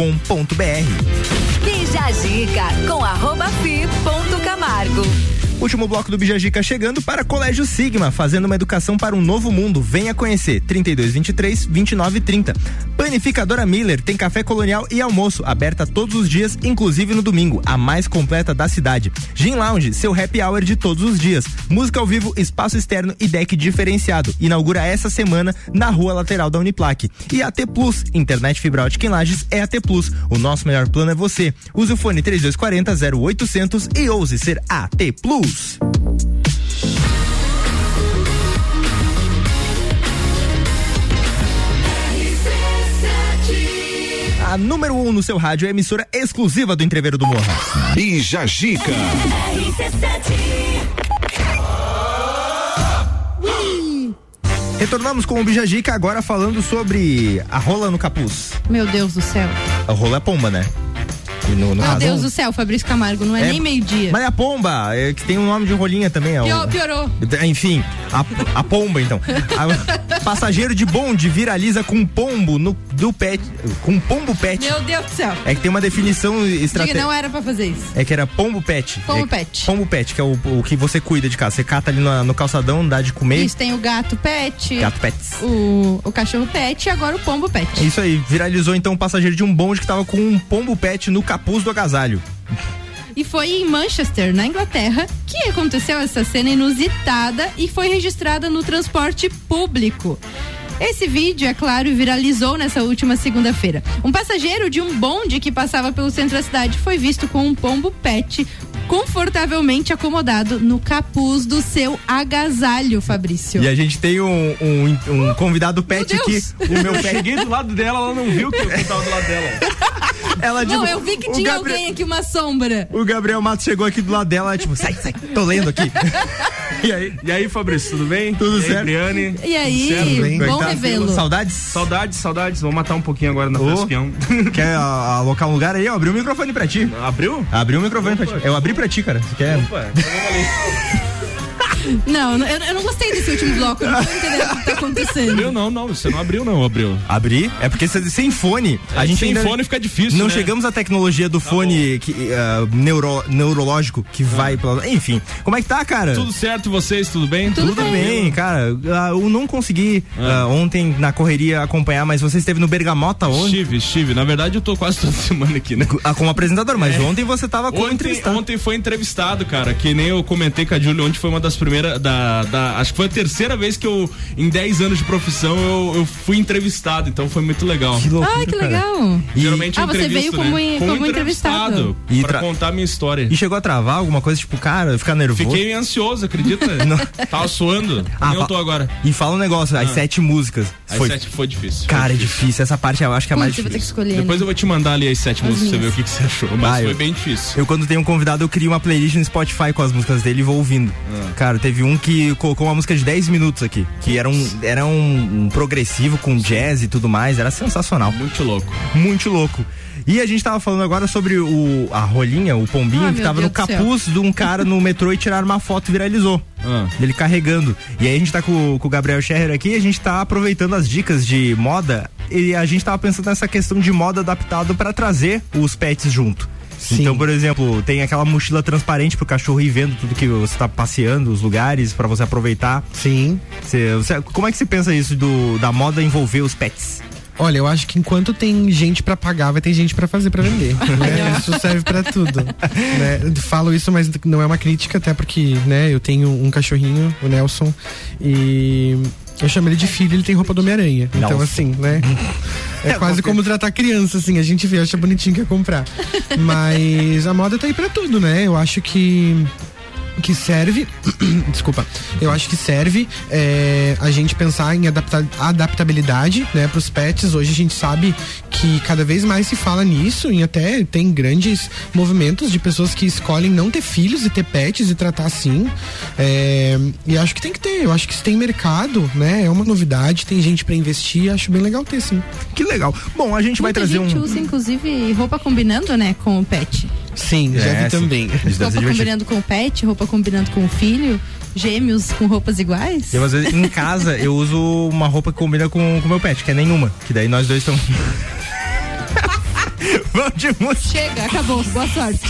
Bija a dica com arroba fi ponto Camargo. Último bloco do Bijagica chegando para Colégio Sigma, fazendo uma educação para um novo mundo. Venha conhecer 3223 2930. Panificadora Miller tem café colonial e almoço, aberta todos os dias, inclusive no domingo, a mais completa da cidade. Gin Lounge, seu happy hour de todos os dias. Música ao vivo, espaço externo e deck diferenciado. Inaugura essa semana na rua lateral da Uniplaque. E AT Plus, internet fibra ótica em Lages é AT Plus. O nosso melhor plano é você. Use o fone 3240 0800 e ouse ser AT Plus. A número 1 um no seu rádio é a emissora exclusiva do Entreveiro do Morra. Bija Gica. Retornamos com o Bijagica agora falando sobre a rola no capuz. Meu Deus do céu. A rola é pomba, né? No, no Meu Deus do céu, Fabrício Camargo, não é, É- nem meio-dia. Mas é a pomba, é, que tem um nome de rolinha também. É o- Pior- piorou. Enfim, a, a pomba então. A- passageiro de bonde viraliza com pombo no, do pet. Com pombo pet. Meu Deus do céu. É que tem uma definição estratégica. não era pra fazer isso. É que era pombo pet. Pombo É- pet. Pombo pet, que é o, o que você cuida de casa. Você cata ali no, no calçadão, dá de comer. Isso, tem o gato pet. Gato pets. O, o cachorro pet e agora o pombo pet. É isso aí, viralizou então um passageiro de um bonde que tava com um pombo pet no capuz do agasalho. E foi em Manchester, na Inglaterra, que aconteceu essa cena inusitada e foi registrada no transporte público. Esse vídeo, é claro, viralizou nessa última segunda-feira. Um passageiro de um bonde que passava pelo centro da cidade foi visto com um pombo pet confortavelmente acomodado no capuz do seu agasalho, Fabrício. E a gente tem um, um, um convidado pet aqui. O meu Eu pet. cheguei do lado dela, ela não viu que eu tava do lado dela. Ela, Não, tipo, eu vi que tinha Gabriel- alguém aqui, uma sombra. O Gabriel Matos chegou aqui do lado dela, tipo, sai, sai, tô lendo aqui. E aí? E aí, Fabrício, tudo bem? Tudo e aí, certo? Briane? E aí, Tudo certo? bom tá? revê-lo. Saudades? Saudades, saudades. Vamos matar um pouquinho agora na peão. Quer a- alocar um lugar aí? Eu abri o microfone pra ti. Abriu? Abri o microfone pra ti. Eu abri pra ti, cara. Você quer? Opa, então vamos ali. Não, eu, eu não gostei desse último bloco. Eu não tô entendendo o que tá acontecendo. Abriu não, não. Você não abriu não, abriu. Abrir? É porque cê- sem fone, a gente sem ainda fone fica difícil, Não né? chegamos à tecnologia do fone que, ah, neuro- neurológico que vai pela. Enfim, como é que tá, cara? Tudo certo vocês, tudo bem? Tudo bem, cara. Ah, Eu não consegui ah, ontem na correria acompanhar, mas você esteve no Bergamota ontem Estive, estive. Na verdade, eu tô quase toda semana aqui, né? ah, como apresentador, mas É. ontem você tava como Ontem, entrevistado. ontem foi entrevistado, cara, que nem eu comentei com a Júlia, ontem foi uma das primeiras, da, da- acho que foi a terceira vez que eu, em 10 anos de profissão, eu, eu fui entrevistado, então foi muito legal. Que loucura, Ah, que cara. legal. Geralmente Ah, eu você veio como, né? em- como entrevistado. E pra contar a minha história. E chegou a travar alguma coisa, tipo, cara, ficar nervoso? Fiquei ansioso, acredita? Tava suando, Ah, nem eu tô agora. E fala um negócio, as Ah. sete músicas. As foi, sete foi difícil. Cara, é difícil. Essa parte eu acho que é a mais Putz, eu vou ter que difícil. escolher. Depois né? eu vou te mandar ali as sete As músicas pra você ver o que, que você achou. Mas Ah, foi eu- bem difícil. Eu, quando tenho um convidado, eu crio uma playlist no Spotify com as músicas dele e vou ouvindo. Ah. Cara, teve um que colocou uma música de 10 minutos aqui, que era um, era um, um progressivo com jazz e tudo mais, era sensacional. Muito louco. Muito louco. E a gente tava falando agora sobre o, a rolinha, o pombinho, Ah, que tava no Deus céu. capuz de um cara no metrô e tiraram uma foto e viralizou. Ah. Ele carregando. E aí a gente tá com, com o Gabriel Scherrer aqui, a gente tá aproveitando as dicas de moda e a gente tava pensando nessa questão de moda adaptado para trazer os pets junto. Sim. Então, por exemplo, tem aquela mochila transparente pro cachorro ir vendo tudo que você tá passeando, os lugares, para você aproveitar. Sim. Você- você- como é que você pensa isso do, da moda envolver os pets? Olha, eu acho que enquanto tem gente pra pagar, vai ter gente pra fazer pra vender. né? Isso serve pra tudo. né? Falo isso, mas não é uma crítica, até porque, né, eu tenho um cachorrinho, o Nelson, e eu chamo ele de filho, ele tem roupa do Homem-Aranha. Então, assim, né? É quase como tratar criança, assim, a gente vê, acha bonitinho quer comprar. Mas a moda tá aí pra tudo, né? Eu acho que que serve, desculpa, eu acho que serve é, a gente pensar em adapta, adaptabilidade, né, para os pets. Hoje a gente sabe que cada vez mais se fala nisso e até tem grandes movimentos de pessoas que escolhem não ter filhos e ter pets e tratar assim. É, e acho que tem que ter. Eu acho que se tem mercado, né, é uma novidade. Tem gente para investir. Acho bem legal ter sim. Que legal. Bom, a gente Muita vai trazer gente um. usa, inclusive, roupa combinando, né, com o pet. Sim, já É, vi sim. também. Roupa combinando com o pet, roupa combinando com o filho, gêmeos com roupas iguais. Eu, às vezes, em casa, eu uso uma roupa que combina com o meu pet, que é nenhuma. Que daí nós dois estamos. Vamos de música. Chega, acabou. Boa sorte.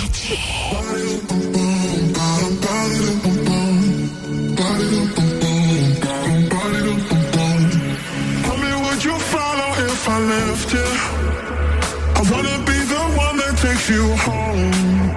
Tell me, would you follow if I left you? You home.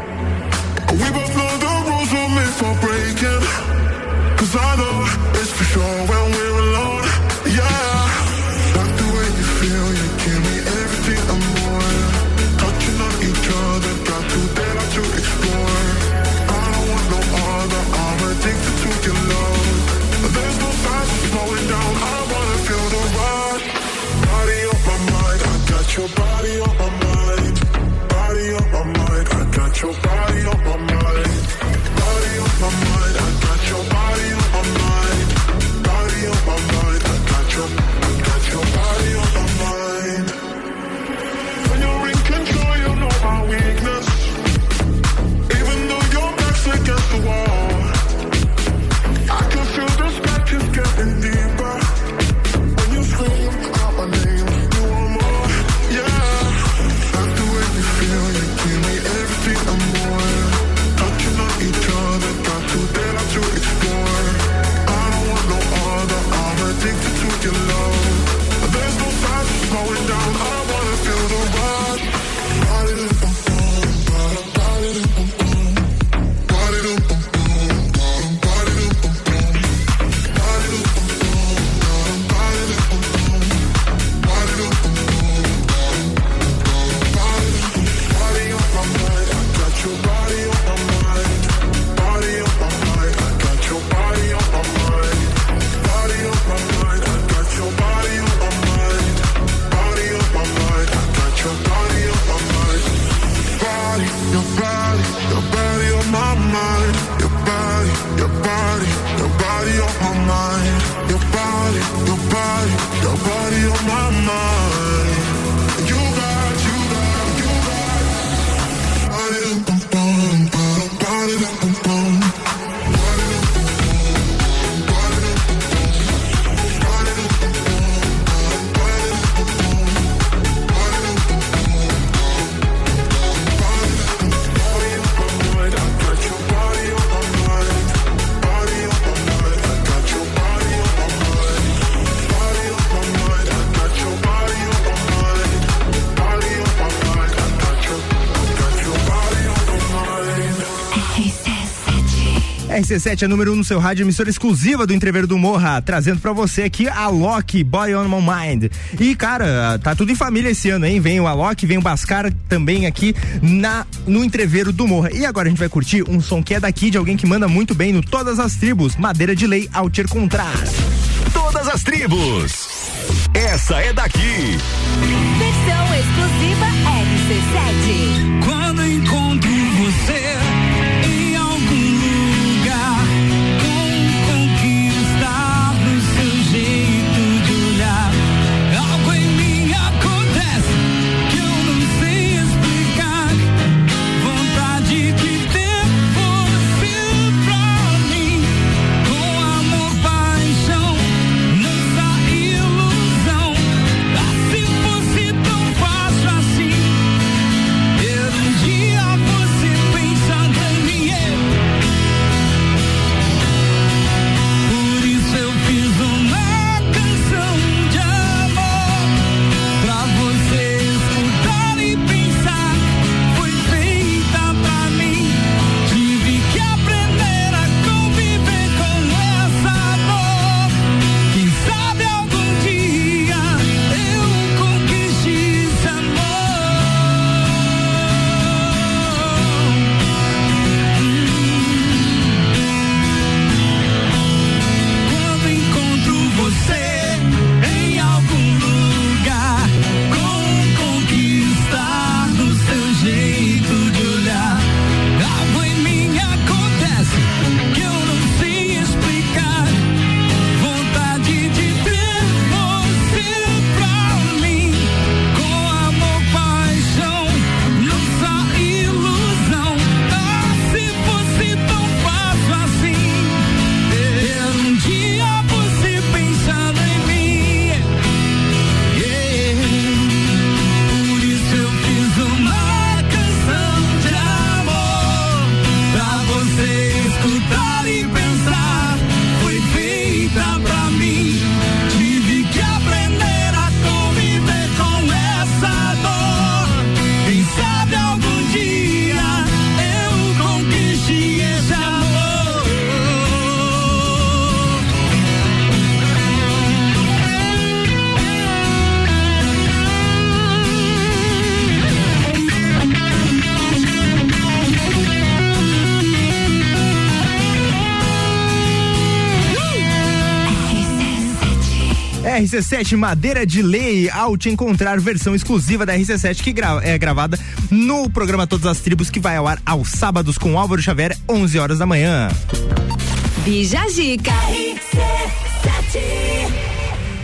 RC7 é número 1 um no seu rádio, emissora exclusiva do Entrever do Morra, trazendo pra você aqui a Loki, Boy on My Mind. E, cara, tá tudo em família esse ano, hein? Vem o Alok, vem o Bascar também aqui na no Entreveiro do Morra. E agora a gente vai curtir um som que é daqui, de alguém que manda muito bem no Todas as Tribos, Madeira de Lei, Altir Contrar. Todas as tribos. Essa é daqui. RC7 Madeira de Lei, ao te encontrar versão exclusiva da RC7 que gra é gravada no programa Todas as Tribos que vai ao ar aos sábados com Álvaro Xavier, 11 horas da manhã. Bija Zica.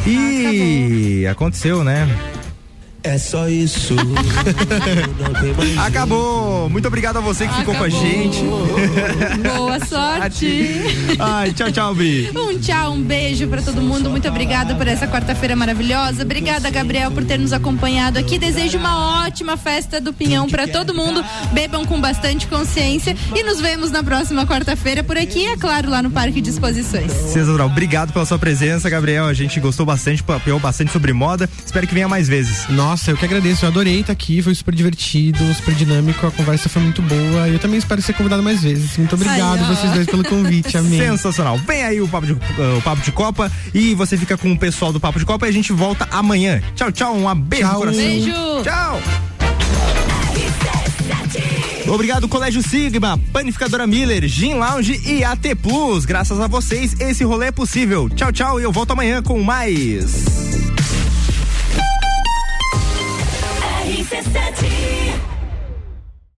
E aconteceu, né? É só isso. Acabou. Muito obrigado a você que ficou com a gente. Boa sorte. Ai, tchau, tchau, Bi. Um tchau, um beijo pra todo mundo. Muito obrigada por essa quarta-feira maravilhosa. Obrigada, Gabriel, por ter nos acompanhado aqui. Desejo uma ótima festa do Pinhão pra todo mundo. Bebam com bastante consciência e nos vemos na próxima quarta-feira por aqui, é claro, lá no Parque de Exposições. Sensacional. Obrigado pela sua presença, Gabriel. A gente gostou bastante, papeou bastante sobre moda. Espero que venha mais vezes. Nossa, eu que agradeço. Eu adorei estar aqui. Foi super divertido, super dinâmico. A conversa foi muito boa. Eu também espero ser convidado mais vezes. Muito obrigado Ai, vocês dois pelo convite. Amém. Sensacional. Vem aí o papo, de, uh, o papo de Copa e você fica com o pessoal do Papo de Copa e a gente volta amanhã. Tchau, tchau. Um beijo no Tchau. coração. Beijo. Tchau. Obrigado, Colégio Sigma, Panificadora Miller, Gin Lounge e AT Plus. Graças a vocês, esse rolê é possível. Tchau, tchau. E eu volto amanhã com mais.